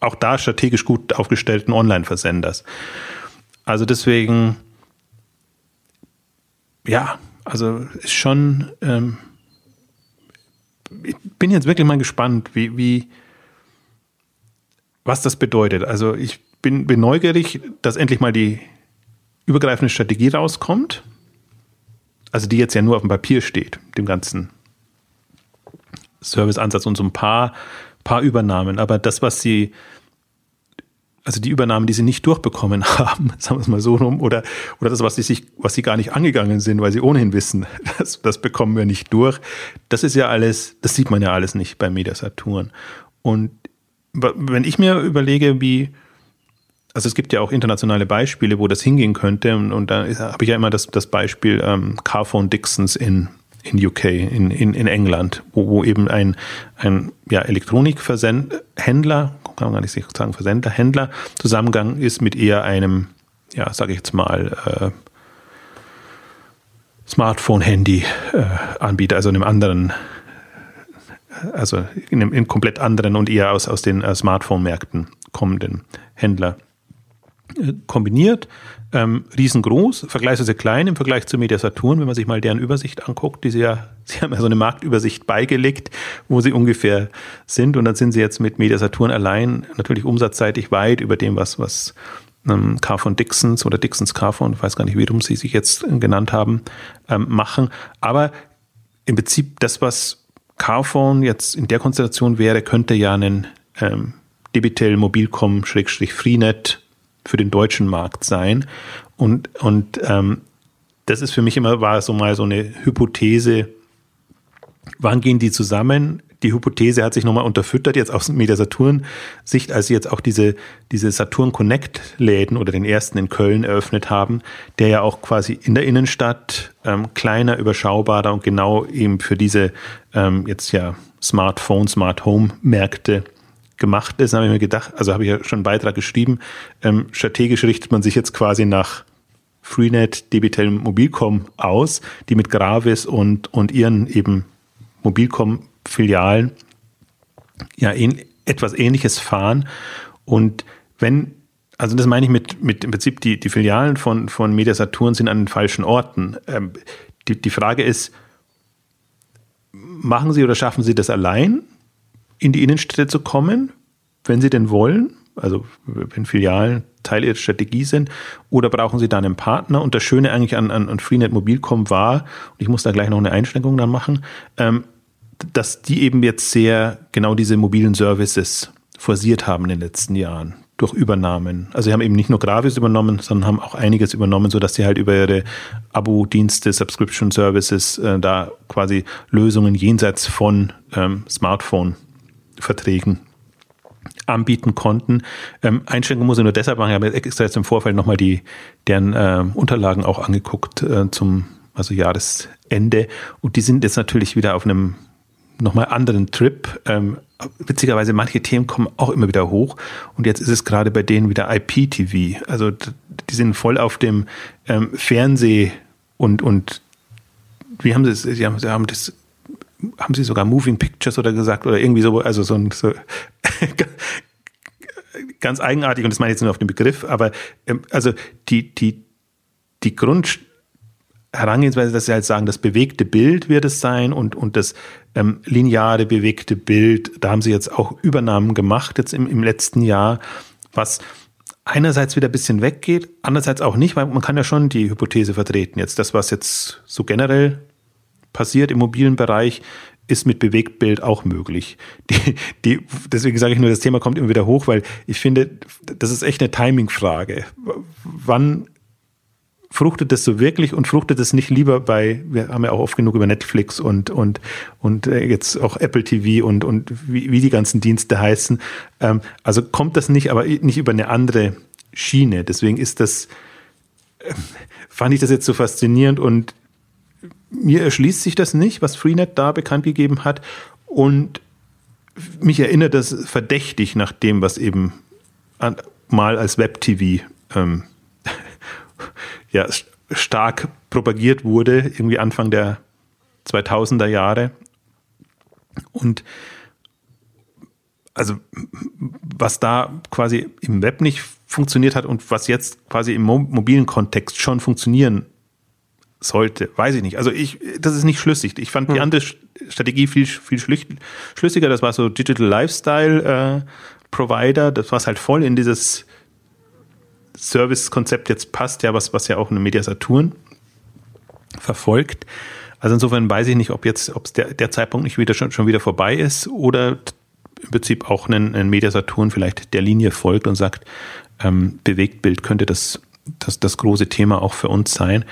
auch da strategisch gut aufgestellten Online-Versenders. Also deswegen ja, also ist schon, ähm, ich bin jetzt wirklich mal gespannt, wie, wie, was das bedeutet. Also ich bin, bin neugierig, dass endlich mal die übergreifende Strategie rauskommt. Also die jetzt ja nur auf dem Papier steht, dem ganzen Serviceansatz und so ein paar, paar Übernahmen. Aber das, was sie also die Übernahmen, die sie nicht durchbekommen [laughs] haben, sagen wir es mal so rum, oder, oder das, was sie sich, was sie gar nicht angegangen sind, weil sie ohnehin wissen, [laughs] das, das bekommen wir nicht durch. Das ist ja alles, das sieht man ja alles nicht bei Media Saturn. Und wenn ich mir überlege, wie, also es gibt ja auch internationale Beispiele, wo das hingehen könnte, und, und da habe ich ja immer das, das Beispiel ähm, Carphone Dixons in, in UK, in, in, in England, wo, wo eben ein, ein ja, Elektronikversendhändler, kann man gar nicht sagen Versender, Händler zusammengegangen ist mit eher einem, ja, sage ich jetzt mal, äh, Smartphone-Handy-Anbieter, äh, also einem anderen, also in einem, in komplett anderen und eher aus, aus den äh, Smartphone-Märkten kommenden Händler kombiniert. Ähm, riesengroß, vergleichsweise klein im Vergleich zu Media Saturn, wenn man sich mal deren Übersicht anguckt, die sie ja, [laughs] sie haben ja so eine Marktübersicht beigelegt, wo sie ungefähr sind und dann sind sie jetzt mit Media Saturn allein natürlich umsatzseitig weit über dem, was, was ähm, Carphone Dixons oder Dixons Carphone, ich weiß gar nicht, wie sie sich jetzt genannt haben, ähm, machen. Aber im Prinzip das, was Carphone jetzt in der Konstellation wäre, könnte ja einen ähm, Debitel Mobilcom-Freenet für den deutschen Markt sein. Und, und ähm, das ist für mich immer, war so mal so eine Hypothese, wann gehen die zusammen? Die Hypothese hat sich nochmal unterfüttert, jetzt aus Media Saturn Sicht, als sie jetzt auch diese, diese Saturn Connect Läden oder den ersten in Köln eröffnet haben, der ja auch quasi in der Innenstadt ähm, kleiner, überschaubarer und genau eben für diese ähm, jetzt ja Smartphone, Smart Home Märkte gemacht ist, habe ich mir gedacht, also habe ich ja schon einen Beitrag geschrieben, ähm, strategisch richtet man sich jetzt quasi nach Freenet, Debitel, Mobilcom aus, die mit Gravis und, und ihren eben Mobilcom-Filialen ja ähn, etwas Ähnliches fahren. Und wenn, also das meine ich mit, mit im Prinzip, die, die Filialen von, von Media Saturn sind an den falschen Orten. Ähm, die, die Frage ist, machen Sie oder schaffen Sie das allein? In die Innenstädte zu kommen, wenn sie denn wollen, also wenn Filialen Teil ihrer Strategie sind, oder brauchen sie da einen Partner? Und das Schöne eigentlich an, an, an Freenet Mobilcom war, und ich muss da gleich noch eine Einschränkung dann machen, ähm, dass die eben jetzt sehr genau diese mobilen Services forciert haben in den letzten Jahren durch Übernahmen. Also sie haben eben nicht nur Gravis übernommen, sondern haben auch einiges übernommen, sodass sie halt über ihre Abo-Dienste, Subscription Services äh, da quasi Lösungen jenseits von ähm, Smartphone Verträgen anbieten konnten. Ähm, Einschränkungen muss ich nur deshalb machen. Ich habe extra jetzt im Vorfeld nochmal die, deren äh, Unterlagen auch angeguckt äh, zum also Jahresende. Und die sind jetzt natürlich wieder auf einem nochmal anderen Trip. Ähm, witzigerweise, manche Themen kommen auch immer wieder hoch. Und jetzt ist es gerade bei denen wieder IPTV. Also die sind voll auf dem ähm, Fernseh und, und wie haben sie es, sie haben, sie haben das haben sie sogar Moving Pictures oder gesagt oder irgendwie so, also so ein so [laughs] ganz eigenartig und das meine ich jetzt nur auf den Begriff, aber ähm, also die, die, die Grund dass sie halt sagen, das bewegte Bild wird es sein und, und das ähm, lineare bewegte Bild, da haben sie jetzt auch Übernahmen gemacht jetzt im, im letzten Jahr, was einerseits wieder ein bisschen weggeht, andererseits auch nicht, weil man kann ja schon die Hypothese vertreten. Jetzt das, was jetzt so generell passiert im mobilen Bereich, ist mit Bewegtbild auch möglich. [laughs] Die, die, deswegen sage ich nur, das Thema kommt immer wieder hoch, weil ich finde, das ist echt eine Timing-Frage. Wann fruchtet das so wirklich und fruchtet es nicht lieber bei, wir haben ja auch oft genug über Netflix und, und, und äh, jetzt auch Apple TV und, und wie, wie die ganzen Dienste heißen. Ähm, also kommt das nicht, aber nicht über eine andere Schiene. Deswegen ist das, äh, fand ich das jetzt so faszinierend und mir erschließt sich das nicht, was Freenet da bekannt gegeben hat und mich erinnert das verdächtig nach dem, was eben an, mal als Web-TV ähm, [laughs] ja, stark propagiert wurde, irgendwie Anfang der 2000er Jahre. Und also was da quasi im Web nicht funktioniert hat und was jetzt quasi im mobilen Kontext schon funktionieren sollte, weiß ich nicht. Also ich, das ist nicht schlüssig. Ich fand hm. die andere Strategie viel, viel schlüssiger. Das war so Digital Lifestyle äh, Provider. Das war halt voll in dieses Service-Konzept jetzt passt, ja, was, was ja auch eine Media Saturn verfolgt. Also insofern weiß ich nicht, ob jetzt, ob der, der Zeitpunkt nicht wieder schon, schon wieder vorbei ist oder im Prinzip auch ein, ein Media Saturn vielleicht der Linie folgt und sagt, ähm, Bewegtbild könnte das, das, das große Thema auch für uns sein.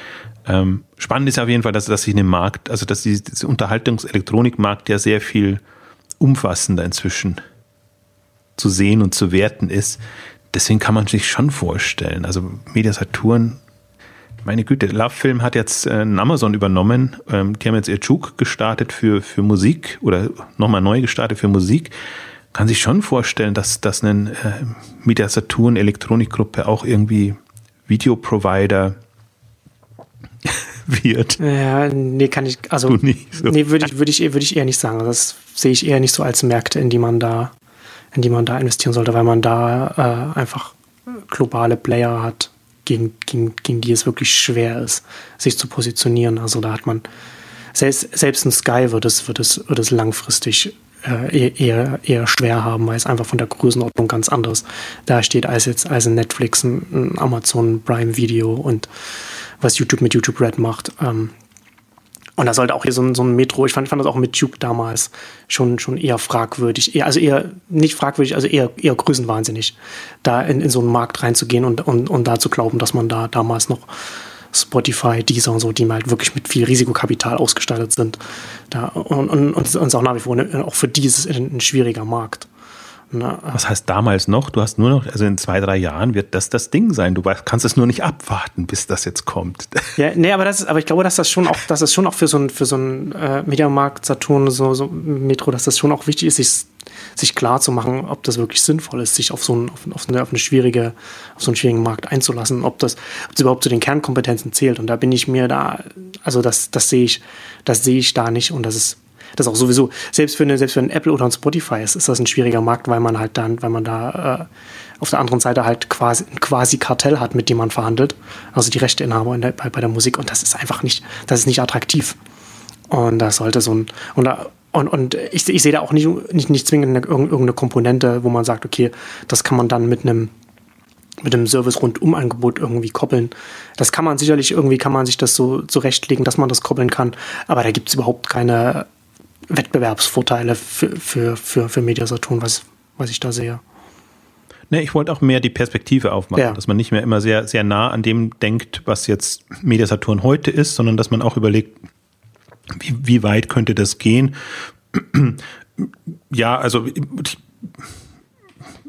Ähm, spannend ist auf jeden Fall, dass, dass sich eine Markt, also dass dieser Unterhaltungselektronikmarkt ja sehr viel umfassender inzwischen zu sehen und zu werten ist deswegen kann man sich schon vorstellen. Also Media Saturn, meine Güte, Love Film hat jetzt äh, Amazon übernommen. Ähm, die haben jetzt ihr Juke gestartet für, für Musik oder nochmal neu gestartet für Musik. Kann sich schon vorstellen, dass, dass eine äh, Media Saturn Elektronikgruppe auch irgendwie Videoprovider wird. Ja, nee, kann ich, also, so. nee, würde ich, würde ich, würde ich eher nicht sagen. Das sehe ich eher nicht so als Märkte, in die man da in die man da investieren sollte, weil man da äh, einfach globale Player hat, gegen, gegen, gegen die es wirklich schwer ist, sich zu positionieren. Also da hat man, selbst, selbst in Sky wird es, wird es, wird es langfristig äh, eher, eher schwer haben, weil es einfach von der Größenordnung ganz anders da steht als jetzt als ein Netflix, ein, ein Amazon Prime Video und was YouTube mit YouTube Red macht. Ähm, und da sollte auch hier so ein, so ein Metro, ich fand, fand das auch mit Tube damals schon, schon eher fragwürdig, eher, also eher nicht fragwürdig, also eher, eher größenwahnsinnig, da in, in so einen Markt reinzugehen und, und, und da zu glauben, dass man da damals noch Spotify, Deezer und so, die halt wirklich mit viel Risikokapital ausgestattet sind. Da, und, und, und, und ist auch nach wie vor eine, auch für dieses ein, ein schwieriger Markt. Na, Was heißt damals noch? Du hast nur noch, also in zwei, drei Jahren wird das das Ding sein. Du kannst es nur nicht abwarten, bis das jetzt kommt. [laughs] Ja, nee, aber das ist, aber ich glaube, dass das schon auch, dass das schon auch für so ein, für so äh, Mediamarkt, Saturn, so, so Metro, dass das schon auch wichtig ist, sich, sich klar zu machen, ob das wirklich sinnvoll ist, sich auf so, ein, auf, auf, eine, auf eine schwierige, auf so einen schwierigen Markt einzulassen, ob das, ob das überhaupt zu den Kernkompetenzen zählt. Und da bin ich mir da, also das, das sehe ich, das sehe ich da nicht und das ist das auch sowieso, selbst für, eine, selbst für ein Apple oder ein Spotify ist, ist das ein schwieriger Markt, weil man halt dann, weil man da äh, auf der anderen Seite halt quasi ein quasi Kartell hat, mit dem man verhandelt. Also die Rechteinhaber der, bei, bei der Musik und das ist einfach nicht, das ist nicht attraktiv. Und das sollte so ein, und, und, und ich, ich sehe da auch nicht, nicht, nicht zwingend eine, irgendeine Komponente, wo man sagt, okay, das kann man dann mit einem mit dem Service-Rundum-Angebot irgendwie koppeln. Das kann man sicherlich, irgendwie kann man sich das so zurechtlegen, dass man das koppeln kann, aber da gibt es überhaupt keine Wettbewerbsvorteile für, für, für, für Mediasaturn, was, was ich da sehe. Ne, ich wollte auch mehr die Perspektive aufmachen, ja. dass man nicht mehr immer sehr, sehr nah an dem denkt, was jetzt Mediasaturn heute ist, sondern dass man auch überlegt, wie, wie weit könnte das gehen. [clears throat] ja, also ich,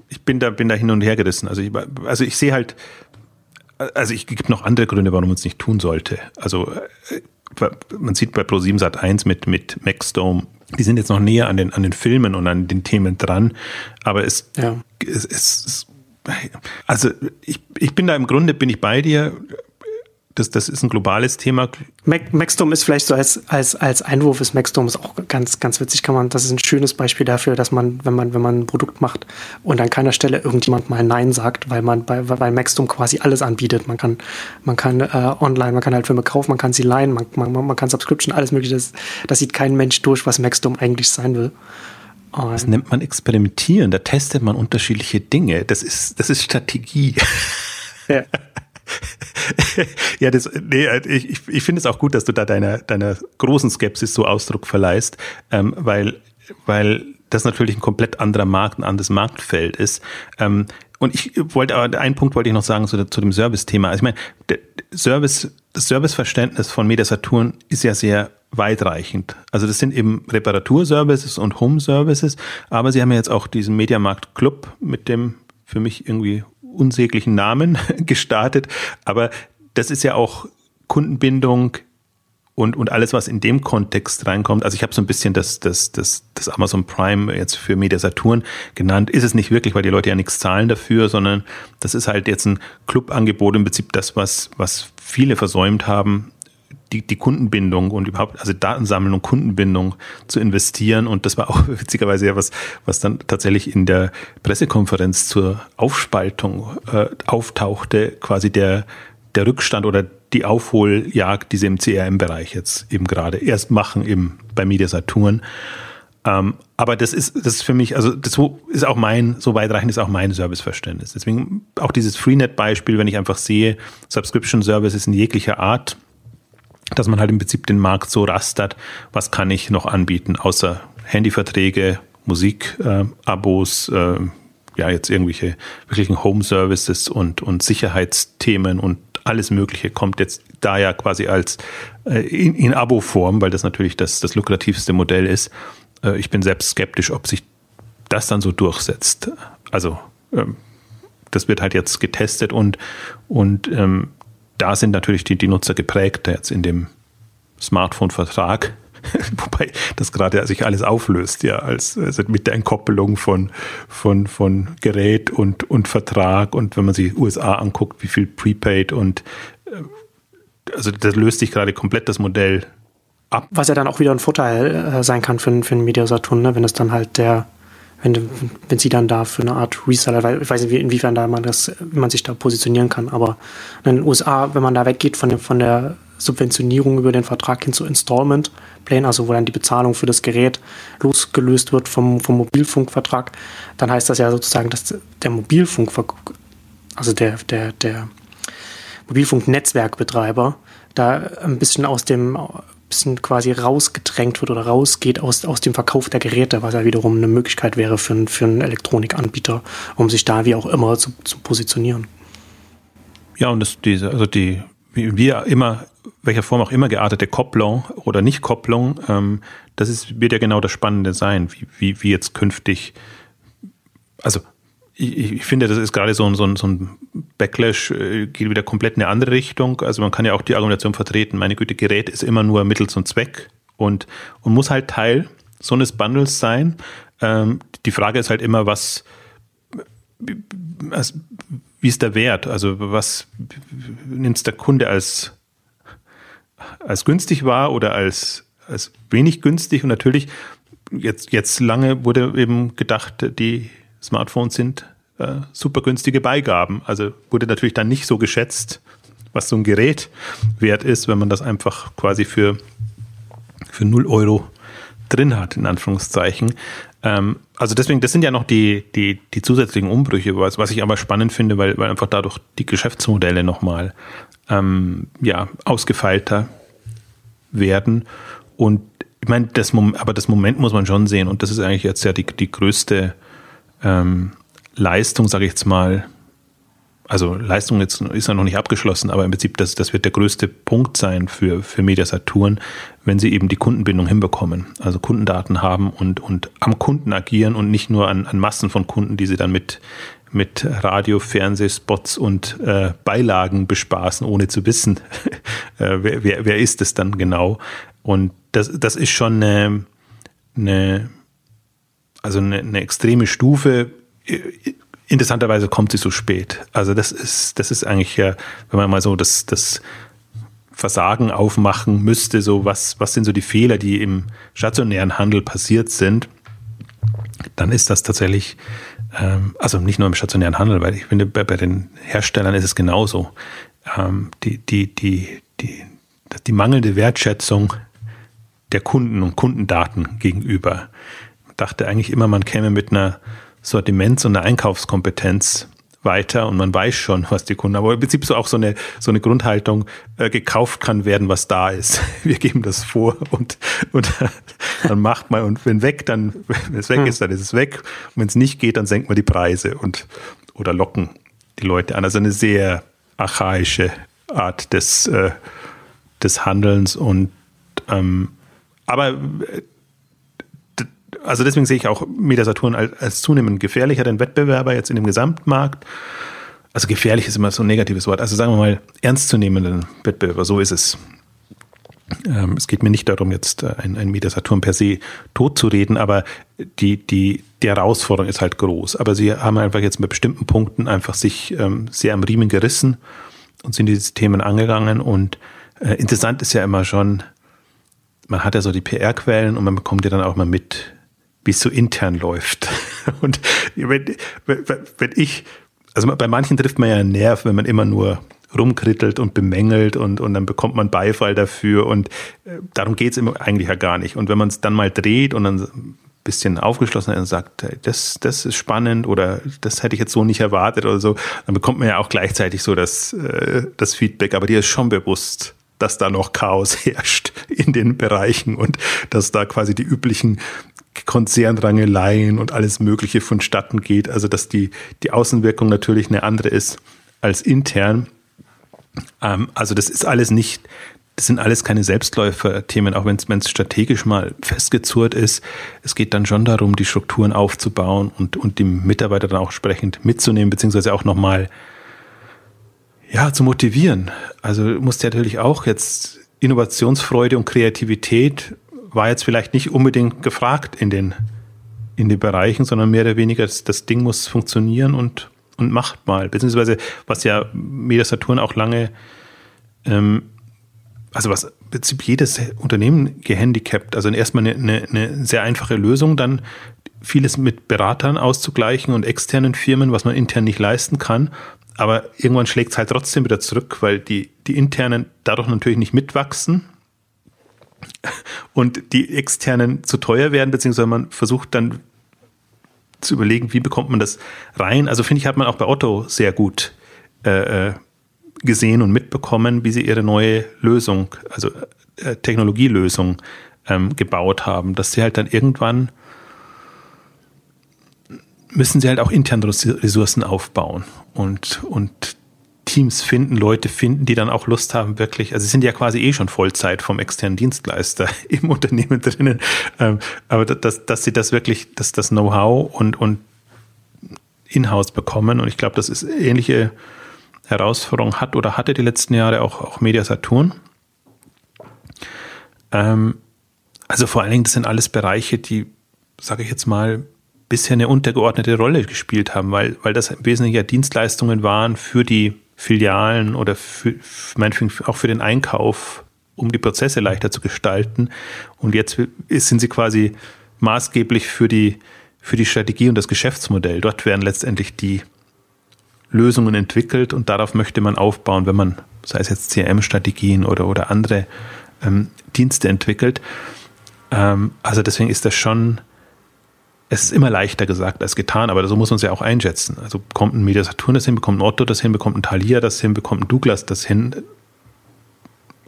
ich, bin da, bin da hin und her gerissen. Also ich, also ich sehe halt, also es gibt noch andere Gründe, warum man es nicht tun sollte. Also äh, man sieht bei Pro7 Sat 1 mit, mit Maxdome, die sind jetzt noch näher an den, an den Filmen und an den Themen dran, aber es, ja. es, es, also ich, ich bin da im Grunde, bin ich bei dir. Das, das ist ein globales Thema. Maxdom ist vielleicht so als, als, als Einwurf ist Maxdom ist auch ganz, ganz witzig, kann man, das ist ein schönes Beispiel dafür, dass man, wenn man, wenn man ein Produkt macht und an keiner Stelle irgendjemand mal Nein sagt, weil man bei, weil Maxdom quasi alles anbietet. Man kann, man kann äh, online, man kann halt Filme kaufen, man kann sie leihen, man, man, man kann Subscription, alles mögliche. Das, das sieht kein Mensch durch, was Maxdom eigentlich sein will. Das nennt man Experimentieren, da testet man unterschiedliche Dinge. Das ist, das ist Strategie. Ja. [laughs] [laughs] ja, das, nee, ich, ich, ich finde es auch gut, dass du da deiner, deiner großen Skepsis so Ausdruck verleihst, ähm, weil, weil das natürlich ein komplett anderer Markt, ein anderes Marktfeld ist. Ähm, und ich wollte aber, einen Punkt wollte ich noch sagen zu, zu dem Service-Thema. Also ich meine, der Service, das Serviceverständnis von Media Saturn ist ja sehr weitreichend. Also das sind eben Reparaturservices und Home-Services, aber sie haben ja jetzt auch diesen Mediamarkt Club mit dem für mich irgendwie unsäglichen Namen [laughs] gestartet. Aber das ist ja auch Kundenbindung und, und alles, was in dem Kontext reinkommt. Also ich habe so ein bisschen das, das, das, das Amazon Prime jetzt für Media Saturn genannt. Ist es nicht wirklich, weil die Leute ja nichts zahlen dafür, sondern das ist halt jetzt ein Clubangebot im Prinzip das, was, was viele versäumt haben, die, die Kundenbindung und überhaupt, also Datensammlung und Kundenbindung zu investieren. Und das war auch [laughs] witzigerweise ja was, was dann tatsächlich in der Pressekonferenz zur Aufspaltung äh, auftauchte, quasi der, der Rückstand oder die Aufholjagd, die sie im CRM-Bereich jetzt eben gerade erst machen im, bei Media Saturn. Ähm, aber das ist, das ist für mich, also das ist auch mein, so weitreichend ist auch mein Serviceverständnis. Deswegen auch dieses Freenet-Beispiel, wenn ich einfach sehe, Subscription Services in jeglicher Art, dass man halt im Prinzip den Markt so rastert, was kann ich noch anbieten, außer Handyverträge, Musik-Abos, äh, äh, ja, jetzt irgendwelche wirklichen Home-Services und, und Sicherheitsthemen und alles Mögliche kommt jetzt da ja quasi als äh, in, in Abo-Form, weil das natürlich das, das lukrativste Modell ist. Äh, ich bin selbst skeptisch, ob sich das dann so durchsetzt. Also ähm, das wird halt jetzt getestet und, und ähm, da sind natürlich die, die Nutzer geprägt jetzt in dem Smartphone-Vertrag, [laughs] wobei das gerade sich alles auflöst, ja, als also mit der Entkoppelung von, von, von Gerät und, und Vertrag und wenn man sich USA anguckt, wie viel Prepaid und äh, also das löst sich gerade komplett das Modell ab. Was ja dann auch wieder ein Vorteil äh, sein kann für, für einen Mediasaturn, ne? wenn es dann halt der wenn, wenn sie dann da für eine Art Reseller, weil ich weiß nicht, inwiefern da man das, man sich da positionieren kann, aber in den USA, wenn man da weggeht von, von der Subventionierung über den Vertrag hin zu Installment Plan, also wo dann die Bezahlung für das Gerät losgelöst wird vom, vom Mobilfunkvertrag, dann heißt das ja sozusagen, dass der Mobilfunk, also der, der, der Mobilfunknetzwerkbetreiber da ein bisschen aus dem bisschen quasi rausgedrängt wird oder rausgeht aus, aus dem Verkauf der Geräte, was ja wiederum eine Möglichkeit wäre für, für einen Elektronikanbieter, um sich da wie auch immer zu, zu positionieren. Ja, und das, diese, also die, wie wir immer, welcher Form auch immer geartete Kopplung oder Nicht-Kopplung, ähm, das ist, wird ja genau das Spannende sein, wie, wie, wie jetzt künftig, also ich, ich, finde, das ist gerade so ein, so ein, so ein Backlash, äh, geht wieder komplett in eine andere Richtung. Also man kann ja auch die Argumentation vertreten, meine Güte, Gerät ist immer nur Mittel zum Zweck und, und muss halt Teil so eines Bundles sein. Ähm, die Frage ist halt immer, was, was, wie ist der Wert? Also was nimmt der Kunde als, als günstig wahr oder als, als wenig günstig? Und natürlich, jetzt, jetzt lange wurde eben gedacht, die Smartphones sind äh, super günstige Beigaben. Also wurde natürlich dann nicht so geschätzt, was so ein Gerät wert ist, wenn man das einfach quasi für, für 0 Euro drin hat, in Anführungszeichen. Ähm, also deswegen, das sind ja noch die, die, die zusätzlichen Umbrüche, was, was ich aber spannend finde, weil, weil einfach dadurch die Geschäftsmodelle nochmal ähm, ja, ausgefeilter werden. Und ich meine, das, aber das Moment muss man schon sehen und das ist eigentlich jetzt ja die, die größte ähm, Leistung, sage ich jetzt mal, also Leistung jetzt ist ja noch nicht abgeschlossen, aber im Prinzip das, das wird der größte Punkt sein für, für Media Saturn, wenn sie eben die Kundenbindung hinbekommen. Also Kundendaten haben und, und am Kunden agieren und nicht nur an, an Massen von Kunden, die sie dann mit, mit Radio, Fernsehspots und äh, Beilagen bespaßen, ohne zu wissen, [laughs] äh, wer, wer, wer ist es dann genau. Und das, das ist schon eine, eine also eine, eine extreme Stufe. Interessanterweise kommt sie so spät. Also das ist, das ist eigentlich ja, wenn man mal so das, das Versagen aufmachen müsste, so was, was sind so die Fehler, die im stationären Handel passiert sind, dann ist das tatsächlich, ähm, also nicht nur im stationären Handel, weil ich finde, bei, bei den Herstellern ist es genauso. Ähm, die, die, die, die, die mangelnde Wertschätzung der Kunden und Kundendaten gegenüber. Ich dachte eigentlich immer, man käme mit einer Sortiments- und einer Einkaufskompetenz weiter und man weiß schon, [laughs] was die Kunden, aber im Prinzip so auch so eine, so eine Grundhaltung, äh, gekauft kann werden, was da ist. [laughs] Wir geben das vor und, und [laughs] dann macht man und wenn weg, dann, wenn es weg hm. ist, dann ist es weg. Und wenn es nicht geht, dann senkt man die Preise und, oder locken die Leute an. Also eine sehr archaische Art des, äh, des Handelns und, ähm, aber äh, also deswegen sehe ich auch Mediasaturn als, als zunehmend gefährlicher den Wettbewerber jetzt in dem Gesamtmarkt. Also gefährlich ist immer so ein negatives Wort. Also sagen wir mal ernstzunehmenden Wettbewerber, so ist es. Ähm, es geht mir nicht darum, jetzt äh, ein, ein Mediasaturn per se tot zu reden, aber die, die, die Herausforderung ist halt groß. Aber sie haben einfach jetzt mit bestimmten Punkten einfach sich ähm, sehr am Riemen gerissen und sind diese Themen angegangen. Und äh, interessant ist ja immer schon, man hat ja so die PR-Quellen und man bekommt ja dann auch mal mit, wie es so intern läuft. [laughs] Und wenn, wenn ich, also bei manchen trifft man ja einen Nerv, wenn man immer nur rumkrittelt und bemängelt und, und dann bekommt man Beifall dafür und äh, darum geht es eigentlich ja gar nicht. Und wenn man es dann mal dreht und dann ein bisschen aufgeschlossen ist und sagt, das, das ist spannend oder das hätte ich jetzt so nicht erwartet oder so, dann bekommt man ja auch gleichzeitig so das, äh, das Feedback, aber dir ist schon bewusst, dass da noch Chaos [laughs] herrscht in den Bereichen und dass da quasi die üblichen Konzernrangeleien und alles Mögliche vonstatten geht. Also dass die, die Außenwirkung natürlich eine andere ist als intern. Ähm, also das ist alles nicht, das sind alles keine Selbstläufer-Themen, auch wenn es strategisch mal festgezurrt ist. Es geht dann schon darum, die Strukturen aufzubauen und, und die Mitarbeiter dann auch entsprechend mitzunehmen, beziehungsweise auch nochmal ja, zu motivieren. Also musste natürlich auch jetzt Innovationsfreude und Kreativität war jetzt vielleicht nicht unbedingt gefragt in den, in den Bereichen, sondern mehr oder weniger, das, das Ding muss funktionieren und, und macht mal. Beziehungsweise, was ja Media Saturn auch lange, ähm, also was im Prinzip jedes Unternehmen gehandicapt, also erstmal eine, eine, eine sehr einfache Lösung, dann vieles mit Beratern auszugleichen und externen Firmen, was man intern nicht leisten kann. Aber irgendwann schlägt es halt trotzdem wieder zurück, weil die, die internen dadurch natürlich nicht mitwachsen, und die externen zu teuer werden, beziehungsweise man versucht dann zu überlegen, wie bekommt man das rein. Also finde ich, hat man auch bei Otto sehr gut äh, äh, gesehen und mitbekommen, wie sie ihre neue Lösung, also äh, Technologielösung ähm, gebaut haben, dass sie halt dann irgendwann müssen sie halt auch intern Ressourcen aufbauen und, und Teams finden, Leute finden, die dann auch Lust haben, wirklich, also sie sind ja quasi eh schon Vollzeit vom externen Dienstleister [laughs] im Unternehmen drinnen, ähm, aber dass, dass sie das wirklich, dass das Know-how und, und in-house bekommen und ich glaube, das ist ähnliche Herausforderung hat oder hatte die letzten Jahre auch, auch Media Saturn. Ähm, also vor allen Dingen, das sind alles Bereiche, die, sage ich jetzt mal, bisher eine untergeordnete Rolle gespielt haben, weil, weil das im Wesentlichen ja Dienstleistungen waren für die Filialen oder für, meinetwegen auch für den Einkauf, um die Prozesse leichter zu gestalten. Und jetzt sind sie quasi maßgeblich für die, für die Strategie und das Geschäftsmodell. Dort werden letztendlich die Lösungen entwickelt und darauf möchte man aufbauen, wenn man, sei es jetzt CRM-Strategien oder, oder andere ähm, Dienste entwickelt. Ähm, also deswegen ist das schon es ist immer leichter gesagt als getan, aber so muss man es ja auch einschätzen. Also bekommt ein Media Saturn das hin, bekommt ein Otto das hin, bekommt ein Thalia das hin, bekommt ein Douglas das hin.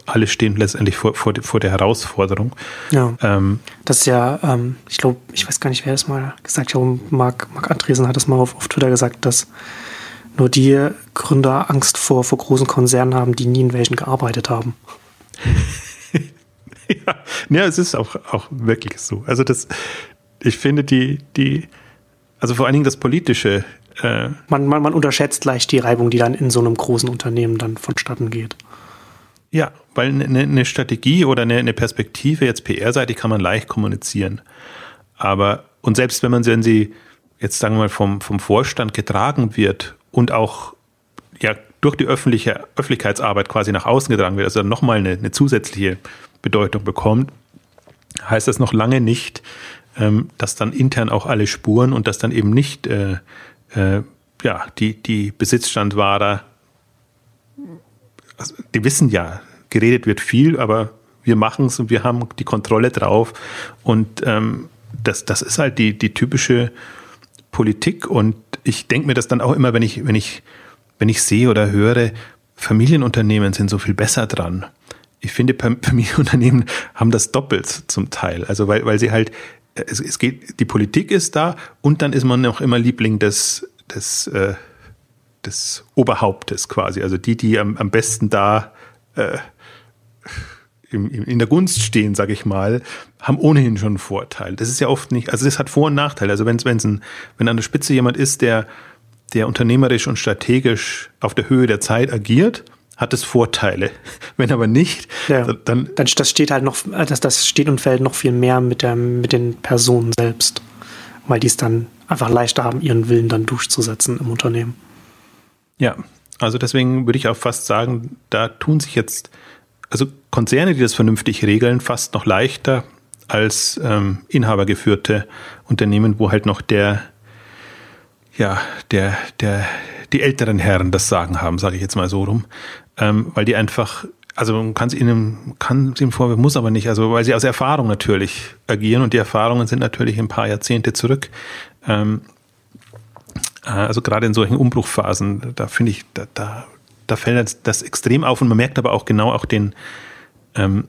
Alle stehen letztendlich vor, vor, vor der Herausforderung. Ja. Ähm, das ist ja, ähm, ich glaube, ich weiß gar nicht, wer das mal gesagt hat. Marc, Marc Andresen hat das mal auf, auf Twitter gesagt, dass nur die Gründer Angst vor, vor großen Konzernen haben, die nie in welchen gearbeitet haben. [laughs] ja, ja, es ist auch, auch wirklich so. Also das, ich finde die, die, also vor allen Dingen das Politische. Äh man, man, man unterschätzt leicht die Reibung, die dann in so einem großen Unternehmen dann vonstatten geht. Ja, weil eine, eine ne Strategie oder eine, eine Perspektive, jetzt PR-seitig, kann man leicht kommunizieren. Aber, und selbst wenn man, wenn sie jetzt sagen wir mal vom, vom Vorstand getragen wird und auch ja durch die öffentliche Öffentlichkeitsarbeit quasi nach außen getragen wird, also nochmal eine, eine zusätzliche Bedeutung bekommt, heißt das noch lange nicht, ähm, dass dann intern auch alle spuren und dass dann eben nicht äh, äh, ja, die, die Besitzstandwahrer, also die wissen ja, geredet wird viel, aber wir machen es und wir haben die Kontrolle drauf. Und ähm, das, das ist halt die, die typische Politik. Und ich denke mir das dann auch immer, wenn ich, wenn ich, wenn ich sehe oder höre, Familienunternehmen sind so viel besser dran. Ich finde, [laughs] Familienunternehmen haben das doppelt zum Teil. Also weil, weil sie halt, es, es geht, die Politik ist da und dann ist man noch immer Liebling des, des, äh, des Oberhauptes quasi. Also die, die am, am besten da äh, im, in der Gunst stehen, sage ich mal, haben ohnehin schon einen Vorteil. Das ist ja oft nicht, also das hat Vor- und Nachteile. Also wenn es ein, wenn an der Spitze jemand ist, der, der unternehmerisch und strategisch auf der Höhe der Zeit agiert, hat es Vorteile. [laughs] Wenn aber nicht, ja, dann, dann das steht halt noch, das, das steht und fällt noch viel mehr mit der, mit den Personen selbst, weil die es dann einfach leichter haben, ihren Willen dann durchzusetzen im Unternehmen. Ja, also deswegen würde ich auch fast sagen, da tun sich jetzt also Konzerne, die das vernünftig regeln, fast noch leichter als ähm, inhabergeführte Unternehmen, wo halt noch der, ja, der, der, die älteren Herren das Sagen haben, sage ich jetzt mal so rum, ähm, weil die einfach, also man kann es ihnen, kann es ihnen vorwerfen, muss aber nicht, also weil sie aus Erfahrung natürlich agieren und die Erfahrungen sind natürlich ein paar Jahrzehnte zurück. Ähm, äh, also gerade in solchen Umbruchphasen, da finde ich, da, da da fällt das extrem auf und man merkt aber auch genau auch den, ähm,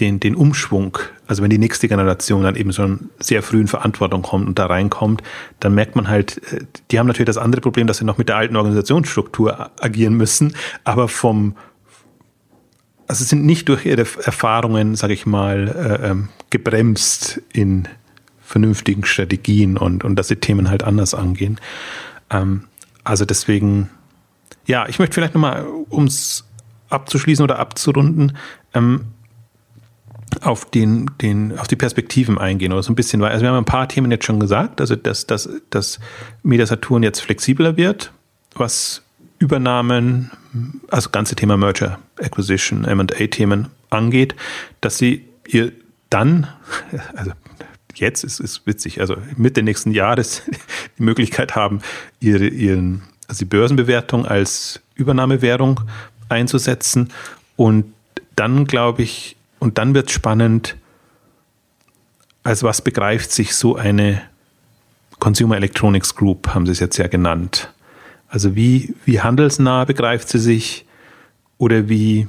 den, den Umschwung. Also wenn die nächste Generation dann eben schon sehr früh in Verantwortung kommt und da reinkommt, dann merkt man halt, äh, die haben natürlich das andere Problem, dass sie noch mit der alten Organisationsstruktur agieren müssen, aber vom, also sind nicht durch ihre Erfahrungen, sage ich mal, äh, ähm, gebremst in vernünftigen Strategien und, und dass sie Themen halt anders angehen. Ähm, also deswegen ja, ich möchte vielleicht nochmal, um es abzuschließen oder abzurunden, ähm, auf, den, den, auf die Perspektiven eingehen oder so ein bisschen, weil also wir haben ein paar Themen jetzt schon gesagt, also dass, dass, dass Media jetzt flexibler wird, was Übernahmen, also ganze Thema Merger, Acquisition, M&A-Themen angeht, dass sie ihr dann, [laughs] also jetzt ist es witzig, also Mitte nächsten Jahres [laughs] die Möglichkeit haben, ihre, ihren also die Börsenbewertung als Übernahmewährung einzusetzen. Und dann glaube ich, und dann wird es spannend, als was begreift sich so eine Consumer Electronics Group, haben sie es jetzt ja genannt. Also wie, wie handelsnah begreift sie sich oder wie,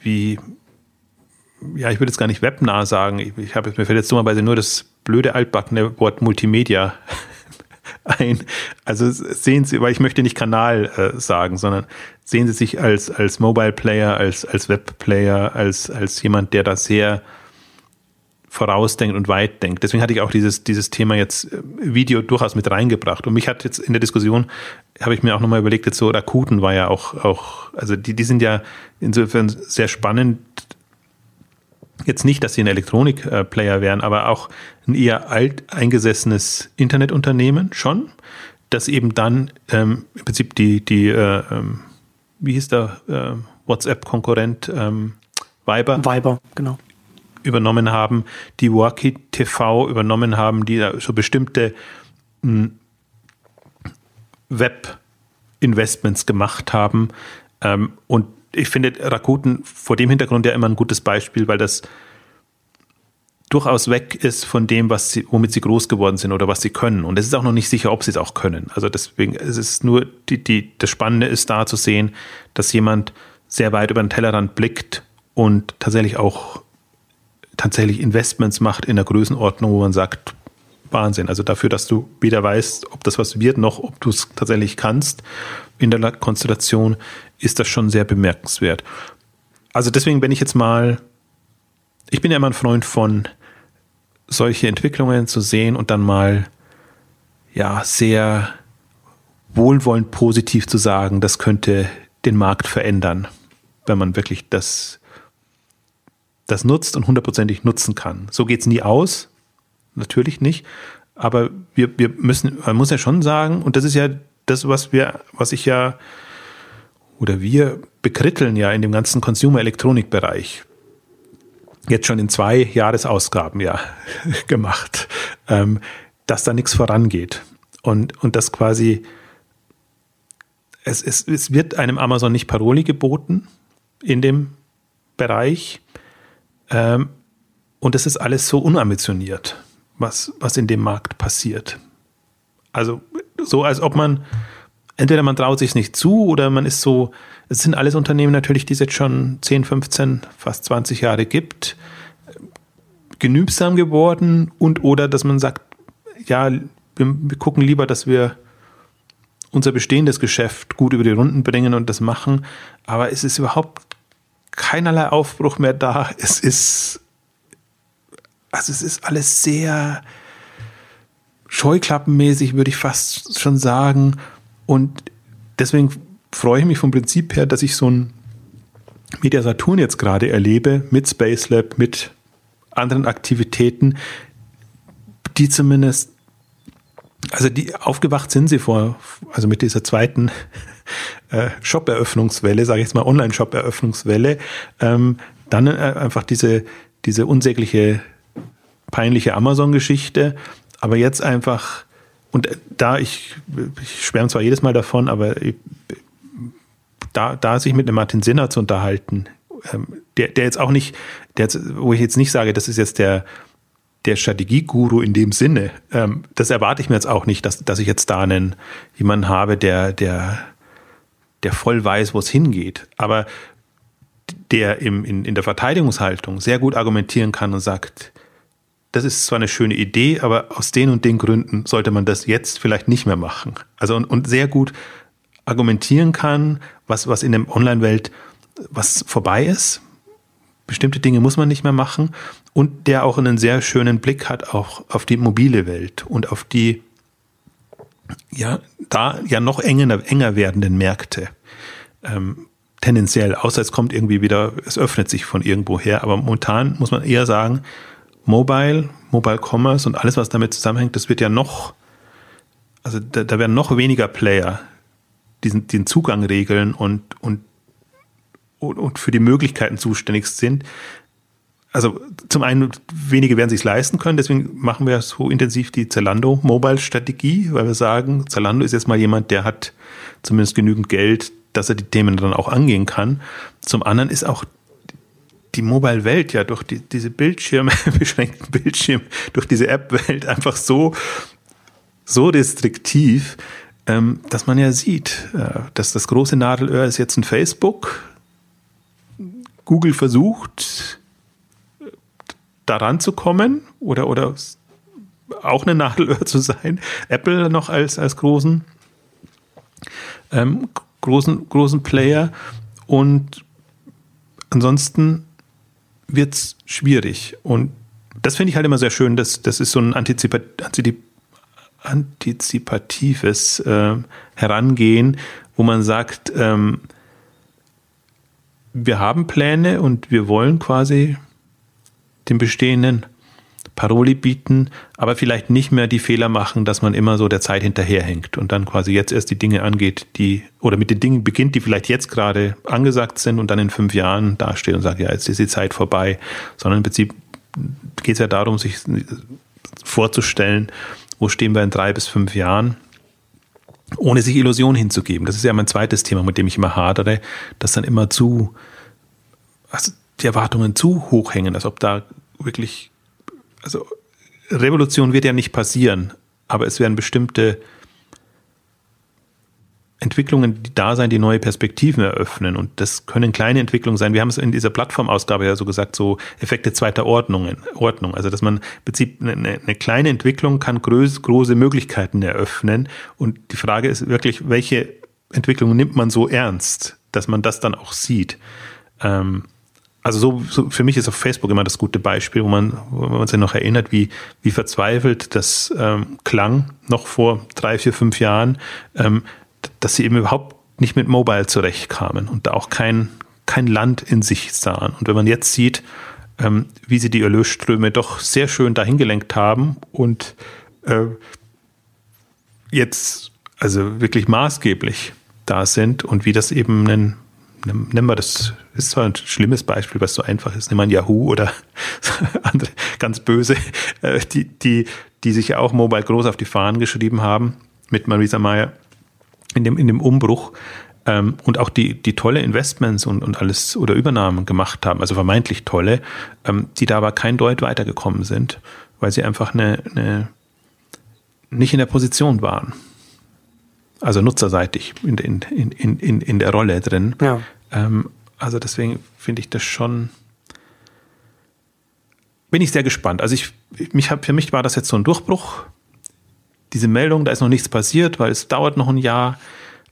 wie, ja, ich würde jetzt gar nicht webnah sagen. Ich, ich habe, mir fällt jetzt dummerweise nur das blöde altbackene Wort Multimedia ein. Also sehen Sie, weil ich möchte nicht Kanal äh, sagen, sondern sehen Sie sich als, als Mobile Player, als, als Web Player, als, als jemand, der da sehr vorausdenkt und weit denkt. Deswegen hatte ich auch dieses, dieses Thema jetzt äh, Video durchaus mit reingebracht. Und mich hat jetzt in der Diskussion, habe ich mir auch nochmal überlegt, jetzt so Rakuten war ja auch, auch, also die, die sind ja insofern sehr spannend, Jetzt nicht, dass sie ein Elektronik-Player wären, aber auch ein eher alt eingesessenes Internetunternehmen schon, das eben dann ähm, im Prinzip die, die äh, ähm, wie hieß der äh, WhatsApp-Konkurrent ähm, Viber? Viber, genau. Übernommen haben, die Walkie TV übernommen haben, die da so bestimmte hm, Web-Investments gemacht haben. Ähm, und ich finde Rakuten vor dem Hintergrund ja immer ein gutes Beispiel, weil das durchaus weg ist von dem, was sie, womit sie groß geworden sind oder was sie können. Und es ist auch noch nicht sicher, ob sie es auch können. Also deswegen, es ist nur, die, die, das Spannende ist da zu sehen, dass jemand sehr weit über den Tellerrand blickt und tatsächlich auch tatsächlich Investments macht in der Größenordnung, wo man sagt, Wahnsinn. Also dafür, dass du weder weißt, ob das was wird, noch ob du es tatsächlich kannst in der Konstellation, ist das schon sehr bemerkenswert. Also deswegen, wenn ich jetzt mal, ich bin ja immer ein Freund von solche Entwicklungen zu sehen und dann mal ja sehr wohlwollend positiv zu sagen, das könnte den Markt verändern, wenn man wirklich das, das nutzt und hundertprozentig nutzen kann. So geht es nie aus, natürlich nicht, aber wir, wir müssen, man muss ja schon sagen, und das ist ja das, was wir, was ich ja oder wir bekritteln ja in dem ganzen Consumer-Elektronik-Bereich jetzt schon in zwei Jahresausgaben ja [laughs] gemacht, ähm, dass da nichts vorangeht. Und, und das quasi, es, es, es wird einem Amazon nicht Paroli geboten in dem Bereich. Ähm, und es ist alles so unambitioniert, was, was in dem Markt passiert. Also so, als ob man, entweder man traut sich nicht zu oder man ist so, es sind alles Unternehmen natürlich, die es jetzt schon 10, 15, fast 20 Jahre gibt, genügsam geworden und oder dass man sagt, ja, wir, wir gucken lieber, dass wir unser bestehendes Geschäft gut über die Runden bringen und das machen, aber es ist überhaupt keinerlei Aufbruch mehr da. Es ist, also es ist alles sehr scheuklappenmäßig, würde ich fast schon sagen. Und deswegen freue ich mich vom Prinzip her, dass ich so ein Media Saturn jetzt gerade erlebe mit Space Lab, mit anderen Aktivitäten, die zumindest, also die aufgewacht sind sie vor, also mit dieser zweiten [laughs] äh, Shop-Eröffnungswelle, sage ich jetzt mal Online-Shop-Eröffnungswelle, ähm, dann äh, einfach diese, diese unsägliche, peinliche Amazon-Geschichte, aber jetzt einfach, und da ich, ich schwärme zwar jedes Mal davon, aber da, da sich mit einem Martin Sinner zu unterhalten, ähm, der, der jetzt auch nicht, der jetzt, wo ich jetzt nicht sage, das ist jetzt der, der Strategieguru in dem Sinne, ähm, das erwarte ich mir jetzt auch nicht, dass, dass ich jetzt da einen, jemanden habe, der, der, der voll weiß, wo es hingeht. Aber der im, in, in der Verteidigungshaltung sehr gut argumentieren kann und sagt, das ist zwar eine schöne Idee, aber aus den und den Gründen sollte man das jetzt vielleicht nicht mehr machen. Also und, und sehr gut argumentieren kann, was, was in der Online-Welt was vorbei ist. Bestimmte Dinge muss man nicht mehr machen und der auch einen sehr schönen Blick hat auch auf die mobile Welt und auf die ja da ja noch enger, enger werdenden Märkte. Ähm, tendenziell, außer es kommt irgendwie wieder, es öffnet sich von irgendwo her, aber momentan muss man eher sagen, Mobile, Mobile Commerce und alles, was damit zusammenhängt, das wird ja noch, also da, da werden noch weniger Player diesen, den Zugang regeln und, und und für die Möglichkeiten zuständig sind. Also zum einen, wenige werden sich leisten können, deswegen machen wir so intensiv die Zalando Mobile Strategie, weil wir sagen, Zalando ist jetzt mal jemand, der hat zumindest genügend Geld, dass er die Themen dann auch angehen kann. Zum anderen ist auch die Mobile Welt ja durch die, diese Bildschirme, [laughs] beschränkten Bildschirm, durch diese App-Welt einfach so, so restriktiv, ähm, dass man ja sieht, äh, dass das große Nadelöhr ist jetzt ein Facebook, Google versucht, daran zu kommen oder, oder auch eine Nadelöhr zu sein. Apple noch als, als großen, ähm, großen, großen Player. Und ansonsten wird es schwierig. Und das finde ich halt immer sehr schön. Das, das ist so ein Antizipat antizipatives äh, Herangehen, wo man sagt, ähm, wir haben Pläne und wir wollen quasi den bestehenden Paroli bieten, aber vielleicht nicht mehr die Fehler machen, dass man immer so der Zeit hinterherhängt und dann quasi jetzt erst die Dinge angeht, die oder mit den Dingen beginnt, die vielleicht jetzt gerade angesagt sind und dann in fünf Jahren dasteht und sagt, ja, jetzt ist die Zeit vorbei, sondern im Prinzip geht es ja darum, sich vorzustellen, wo stehen wir in drei bis fünf Jahren ohne sich Illusionen hinzugeben. Das ist ja mein zweites Thema, mit dem ich immer hadere, dass dann immer zu, also die Erwartungen zu hoch hängen, als ob da wirklich, also Revolution wird ja nicht passieren, aber es werden bestimmte Entwicklungen, da sein, die neue Perspektiven eröffnen. Und das können kleine Entwicklungen sein. Wir haben es in dieser Plattformausgabe ja so gesagt, so Effekte zweiter Ordnungen, Ordnung. Also, dass man Prinzip eine, eine kleine Entwicklung kann groß, große Möglichkeiten eröffnen. Und die Frage ist wirklich, welche Entwicklungen nimmt man so ernst, dass man das dann auch sieht? Ähm, also so, so, für mich ist auf Facebook immer das gute Beispiel, wo man, wo man sich noch erinnert, wie, wie verzweifelt das ähm, klang noch vor drei, vier, fünf Jahren, ähm, dass sie eben überhaupt nicht mit Mobile zurechtkamen und da auch kein, kein Land in sich sahen. Und wenn man jetzt sieht, ähm, wie sie die Erlösströme doch sehr schön dahin gelenkt haben und äh, jetzt also wirklich maßgeblich da sind und wie das eben ein, nennen wir das, ist zwar ein schlimmes Beispiel, was so einfach ist, nehmen wir ein Yahoo oder [laughs] andere ganz böse, äh, die, die, die sich ja auch Mobile groß auf die Fahnen geschrieben haben mit Marisa Mayer in dem, in dem Umbruch ähm, und auch die, die tolle Investments und, und alles oder Übernahmen gemacht haben, also vermeintlich tolle, ähm, die da aber kein Deut weitergekommen sind, weil sie einfach eine, eine nicht in der Position waren. Also nutzerseitig in, in, in, in, in der Rolle drin. Ja. Ähm, also deswegen finde ich das schon. Bin ich sehr gespannt. Also ich, mich hab, für mich war das jetzt so ein Durchbruch. Diese Meldung, da ist noch nichts passiert, weil es dauert noch ein Jahr.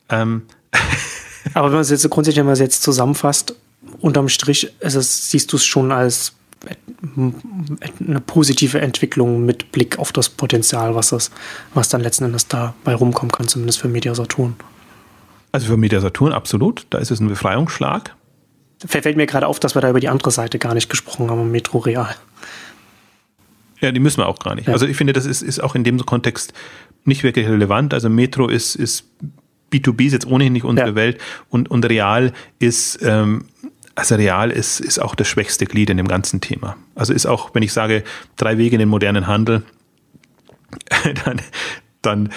Ähm, [laughs] Aber wenn man es jetzt grundsätzlich, wenn man es jetzt zusammenfasst, unterm Strich es, siehst du es schon als eine positive Entwicklung mit Blick auf das Potenzial, was, das, was dann letzten Endes dabei rumkommen kann, zumindest für Media Saturn. Also für Media Saturn absolut, da ist es ein Befreiungsschlag. Fällt mir gerade auf, dass wir da über die andere Seite gar nicht gesprochen haben, Metro Real. Ja, die müssen wir auch gar nicht. Ja. Also ich finde, das ist, ist auch in dem Kontext nicht wirklich relevant. Also Metro ist, ist B2B ist jetzt ohnehin nicht unsere ja. Welt und, und Real ist, ähm, also Real ist, ist auch das schwächste Glied in dem ganzen Thema. Also ist auch, wenn ich sage, drei Wege in den modernen Handel, [laughs] dann, dann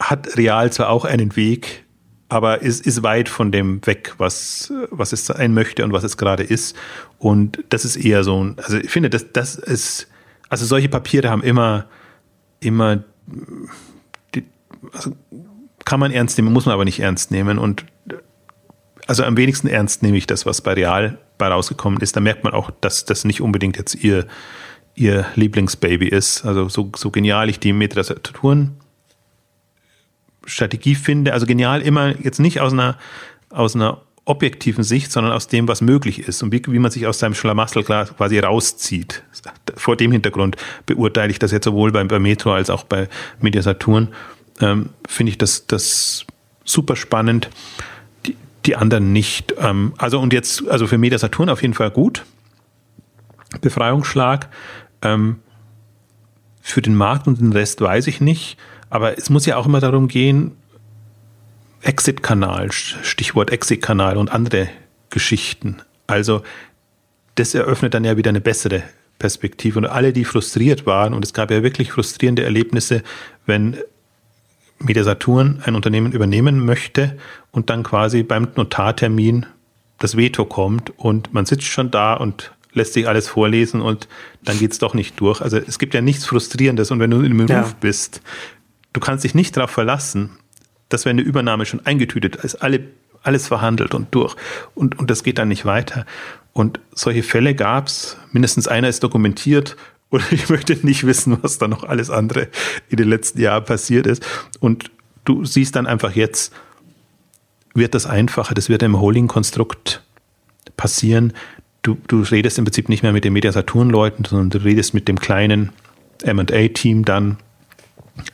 hat Real zwar auch einen Weg, aber ist, ist weit von dem weg, was, was es sein möchte und was es gerade ist. Und das ist eher so ein, also ich finde, das, das ist, also solche Papiere haben immer, immer, die, also kann man ernst nehmen, muss man aber nicht ernst nehmen. Und also am wenigsten ernst nehme ich das, was bei Real bei rausgekommen ist. Da merkt man auch, dass das nicht unbedingt jetzt ihr, ihr Lieblingsbaby ist. Also so, so genial ich die Metrasaturen Strategie finde, also genial immer jetzt nicht aus einer, aus einer objektiven Sicht, sondern aus dem, was möglich ist und wie, wie man sich aus seinem Schlamassel quasi rauszieht. Vor dem Hintergrund beurteile ich das jetzt sowohl bei, bei Metro als auch bei Mediasaturn ähm, finde ich das, das super spannend. Die, anderen nicht. Ähm, also und jetzt, also für Media Saturn auf jeden Fall gut. Befreiungsschlag. Ähm, für den Markt und den Rest weiß ich nicht. Aber es muss ja auch immer darum gehen, Exit-Kanal, Stichwort Exit-Kanal und andere Geschichten. Also das eröffnet dann ja wieder eine bessere Perspektive. Und alle, die frustriert waren, und es gab ja wirklich frustrierende Erlebnisse, wenn Media Saturn ein Unternehmen übernehmen möchte und dann quasi beim Notartermin das Veto kommt und man sitzt schon da und lässt sich alles vorlesen und dann geht es doch nicht durch. Also es gibt ja nichts Frustrierendes und wenn du im Beruf ja. bist, du kannst dich nicht darauf verlassen, dass wenn eine Übernahme schon eingetütet ist, alle, alles verhandelt und durch und, und das geht dann nicht weiter. Und solche Fälle gab es, mindestens einer ist dokumentiert und ich möchte nicht wissen, was da noch alles andere in den letzten Jahren passiert ist. Und du siehst dann einfach jetzt, wird das einfacher, das wird im Holding-Konstrukt passieren. Du, du redest im Prinzip nicht mehr mit den Mediasaturn-Leuten, sondern du redest mit dem kleinen MA-Team dann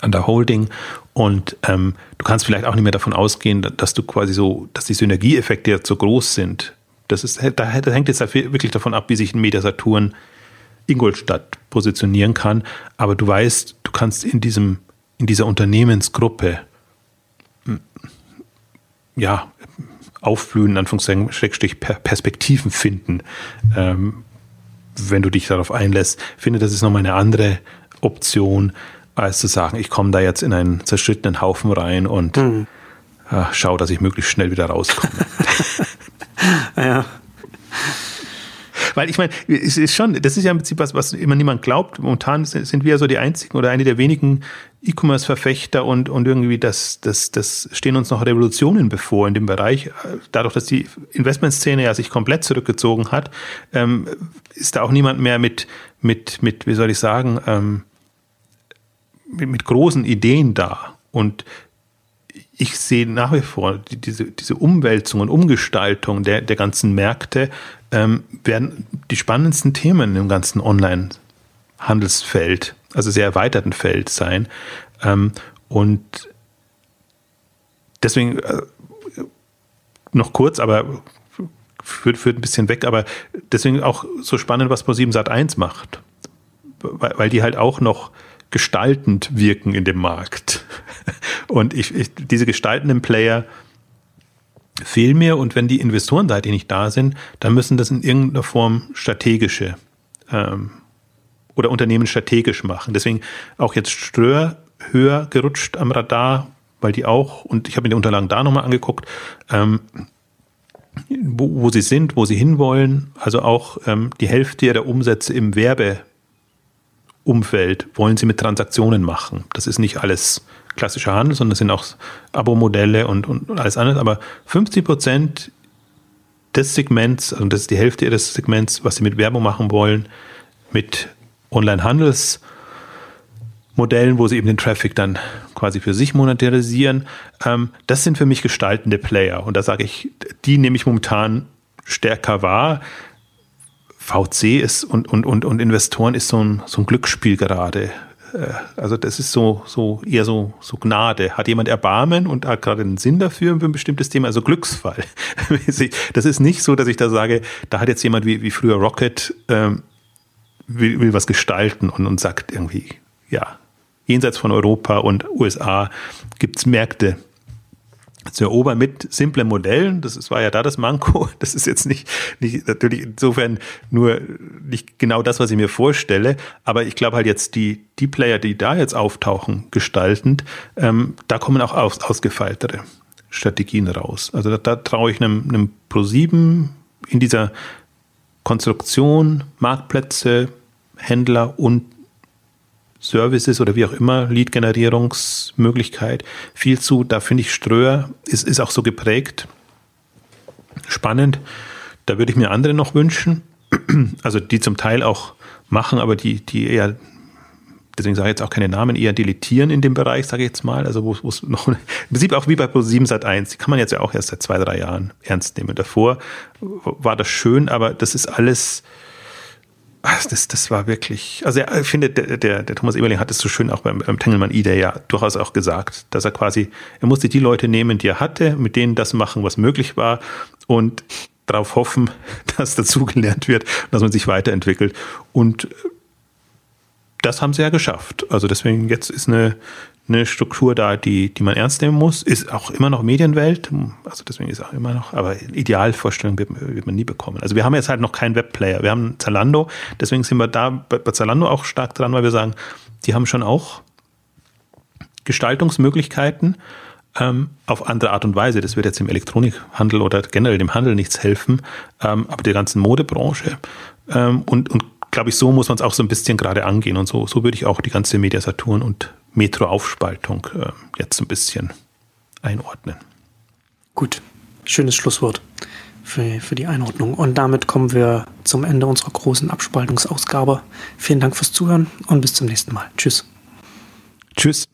an der Holding und ähm, du kannst vielleicht auch nicht mehr davon ausgehen, dass du quasi so, dass die Synergieeffekte jetzt so groß sind. Das, ist, da, hängt jetzt wirklich davon ab, wie sich ein Mediasaturn Ingolstadt positionieren kann. Aber du weißt, du kannst in diesem, in dieser Unternehmensgruppe hm, ja, aufblühen, Anführungszeichen, Schrägstrich Perspektiven finden, ähm, wenn du dich darauf einlässt. Ich finde, das ist nochmal eine andere Option, als zu sagen, ich komme da jetzt in einen zerschrittenen Haufen rein und mhm. äh, schau, dass ich möglichst schnell wieder rauskomme. [laughs] ja. Weil ich meine, es ist schon, das ist ja im Prinzip was, was immer niemand glaubt. Momentan sind wir ja so die einzigen oder eine der wenigen E-Commerce-Verfechter und, und irgendwie das, das, das stehen uns noch Revolutionen bevor in dem Bereich. Dadurch, dass die Investmentszene ja sich komplett zurückgezogen hat, ähm, ist da auch niemand mehr mit, mit, mit, wie soll ich sagen, ähm, mit, mit großen Ideen da. Und ich sehe nach wie vor diese, diese Umwälzung und Umgestaltung der, der ganzen Märkte ähm, werden die spannendsten Themen im ganzen Online-Handelsfeld, also sehr erweiterten Feld sein. Ähm, und deswegen äh, noch kurz, aber führt, führt ein bisschen weg, aber deswegen auch so spannend, was Pro7 Sat 1 macht. Weil, weil die halt auch noch gestaltend wirken in dem Markt. [laughs] Und ich, ich diese gestaltenden Player, fehlen mir und wenn die Investorenseite nicht da sind, dann müssen das in irgendeiner Form strategische ähm, oder Unternehmen strategisch machen. Deswegen auch jetzt Ströer höher gerutscht am Radar, weil die auch, und ich habe mir die Unterlagen da nochmal angeguckt, ähm, wo, wo, sie sind, wo sie hinwollen. Also auch ähm, die Hälfte der Umsätze im Werbeumfeld wollen sie mit Transaktionen machen. Das ist nicht alles klassischer Handel, sondern es sind auch Abo-Modelle und, und alles andere. Aber 50 Prozent des Segments, also das ist die Hälfte ihres Segments, was sie mit Werbung machen wollen, mit Online-Handelsmodellen, wo sie eben den Traffic dann quasi für sich monetarisieren. Ähm, das sind für mich gestaltende Player. Und da sage ich, die nehme ich momentan stärker wahr. VC ist und, und, und, und Investoren ist so ein, so ein Glücksspiel gerade. Äh, also das ist so, so eher so, so Gnade. Hat jemand Erbarmen und hat gerade einen Sinn dafür für ein bestimmtes Thema, also Glücksfall. [laughs] Das ist nicht so, dass ich da sage, da hat jetzt jemand wie, wie früher Rocket ähm, will, will was gestalten und, und sagt irgendwie, ja, jenseits von Europa und USA gibt es Märkte zu erobern mit simplen Modellen. Das war ja da das Manko. [laughs] Das ist jetzt nicht, nicht natürlich insofern nur nicht genau das, was ich mir vorstelle. Aber ich glaube halt jetzt die, die Player, die da jetzt auftauchen, gestaltend, ähm, da kommen auch aus, ausgefeiltere Strategien raus. Also da, da traue ich einem, einem Pro7 in dieser Konstruktion, Marktplätze, Händler und Services oder wie auch immer, Lead-Generierungsmöglichkeit viel zu. Da finde ich Ströer ist, ist auch so geprägt. Spannend. Da würde ich mir andere noch wünschen. [clears throat] Also die zum Teil auch machen, aber die, die eher, deswegen sage ich jetzt auch keine Namen, eher deletieren in dem Bereich, sage ich jetzt mal. Also wo es noch, [laughs] im Prinzip auch wie bei Pro7 Sat 1, die kann man jetzt ja auch erst seit zwei, drei Jahren ernst nehmen. Davor war das schön, aber das ist alles das, das war wirklich, also ich finde, der, der, der Thomas Eberling hat es so schön auch beim, beim Tengelmann Ida ja durchaus auch gesagt, dass er quasi, er musste die Leute nehmen, die er hatte, mit denen das machen, was möglich war und darauf hoffen, [laughs] dass dazugelernt wird, dass man sich weiterentwickelt. Und das haben sie ja geschafft. Also deswegen jetzt ist eine, eine Struktur da, die, die man ernst nehmen muss. Ist auch immer noch Medienwelt, also deswegen ist auch immer noch, aber Idealvorstellung wird, wird man nie bekommen. Also wir haben jetzt halt noch keinen Webplayer. Wir haben Zalando, deswegen sind wir da bei, Zalando auch stark dran, weil wir sagen, die haben schon auch Gestaltungsmöglichkeiten ähm, auf andere Art und Weise. Das wird jetzt im Elektronikhandel oder generell dem Handel nichts helfen, ähm, aber der ganzen Modebranche ähm, und, und glaube ich, so muss man es auch so ein bisschen gerade angehen. Und so, so würde ich auch die ganze Mediasaturn und Metro-Aufspaltung äh, jetzt ein bisschen einordnen. Gut, schönes Schlusswort für, für die Einordnung. Und damit kommen wir zum Ende unserer großen Abspaltungsausgabe. Vielen Dank fürs Zuhören und bis zum nächsten Mal. Tschüss. Tschüss.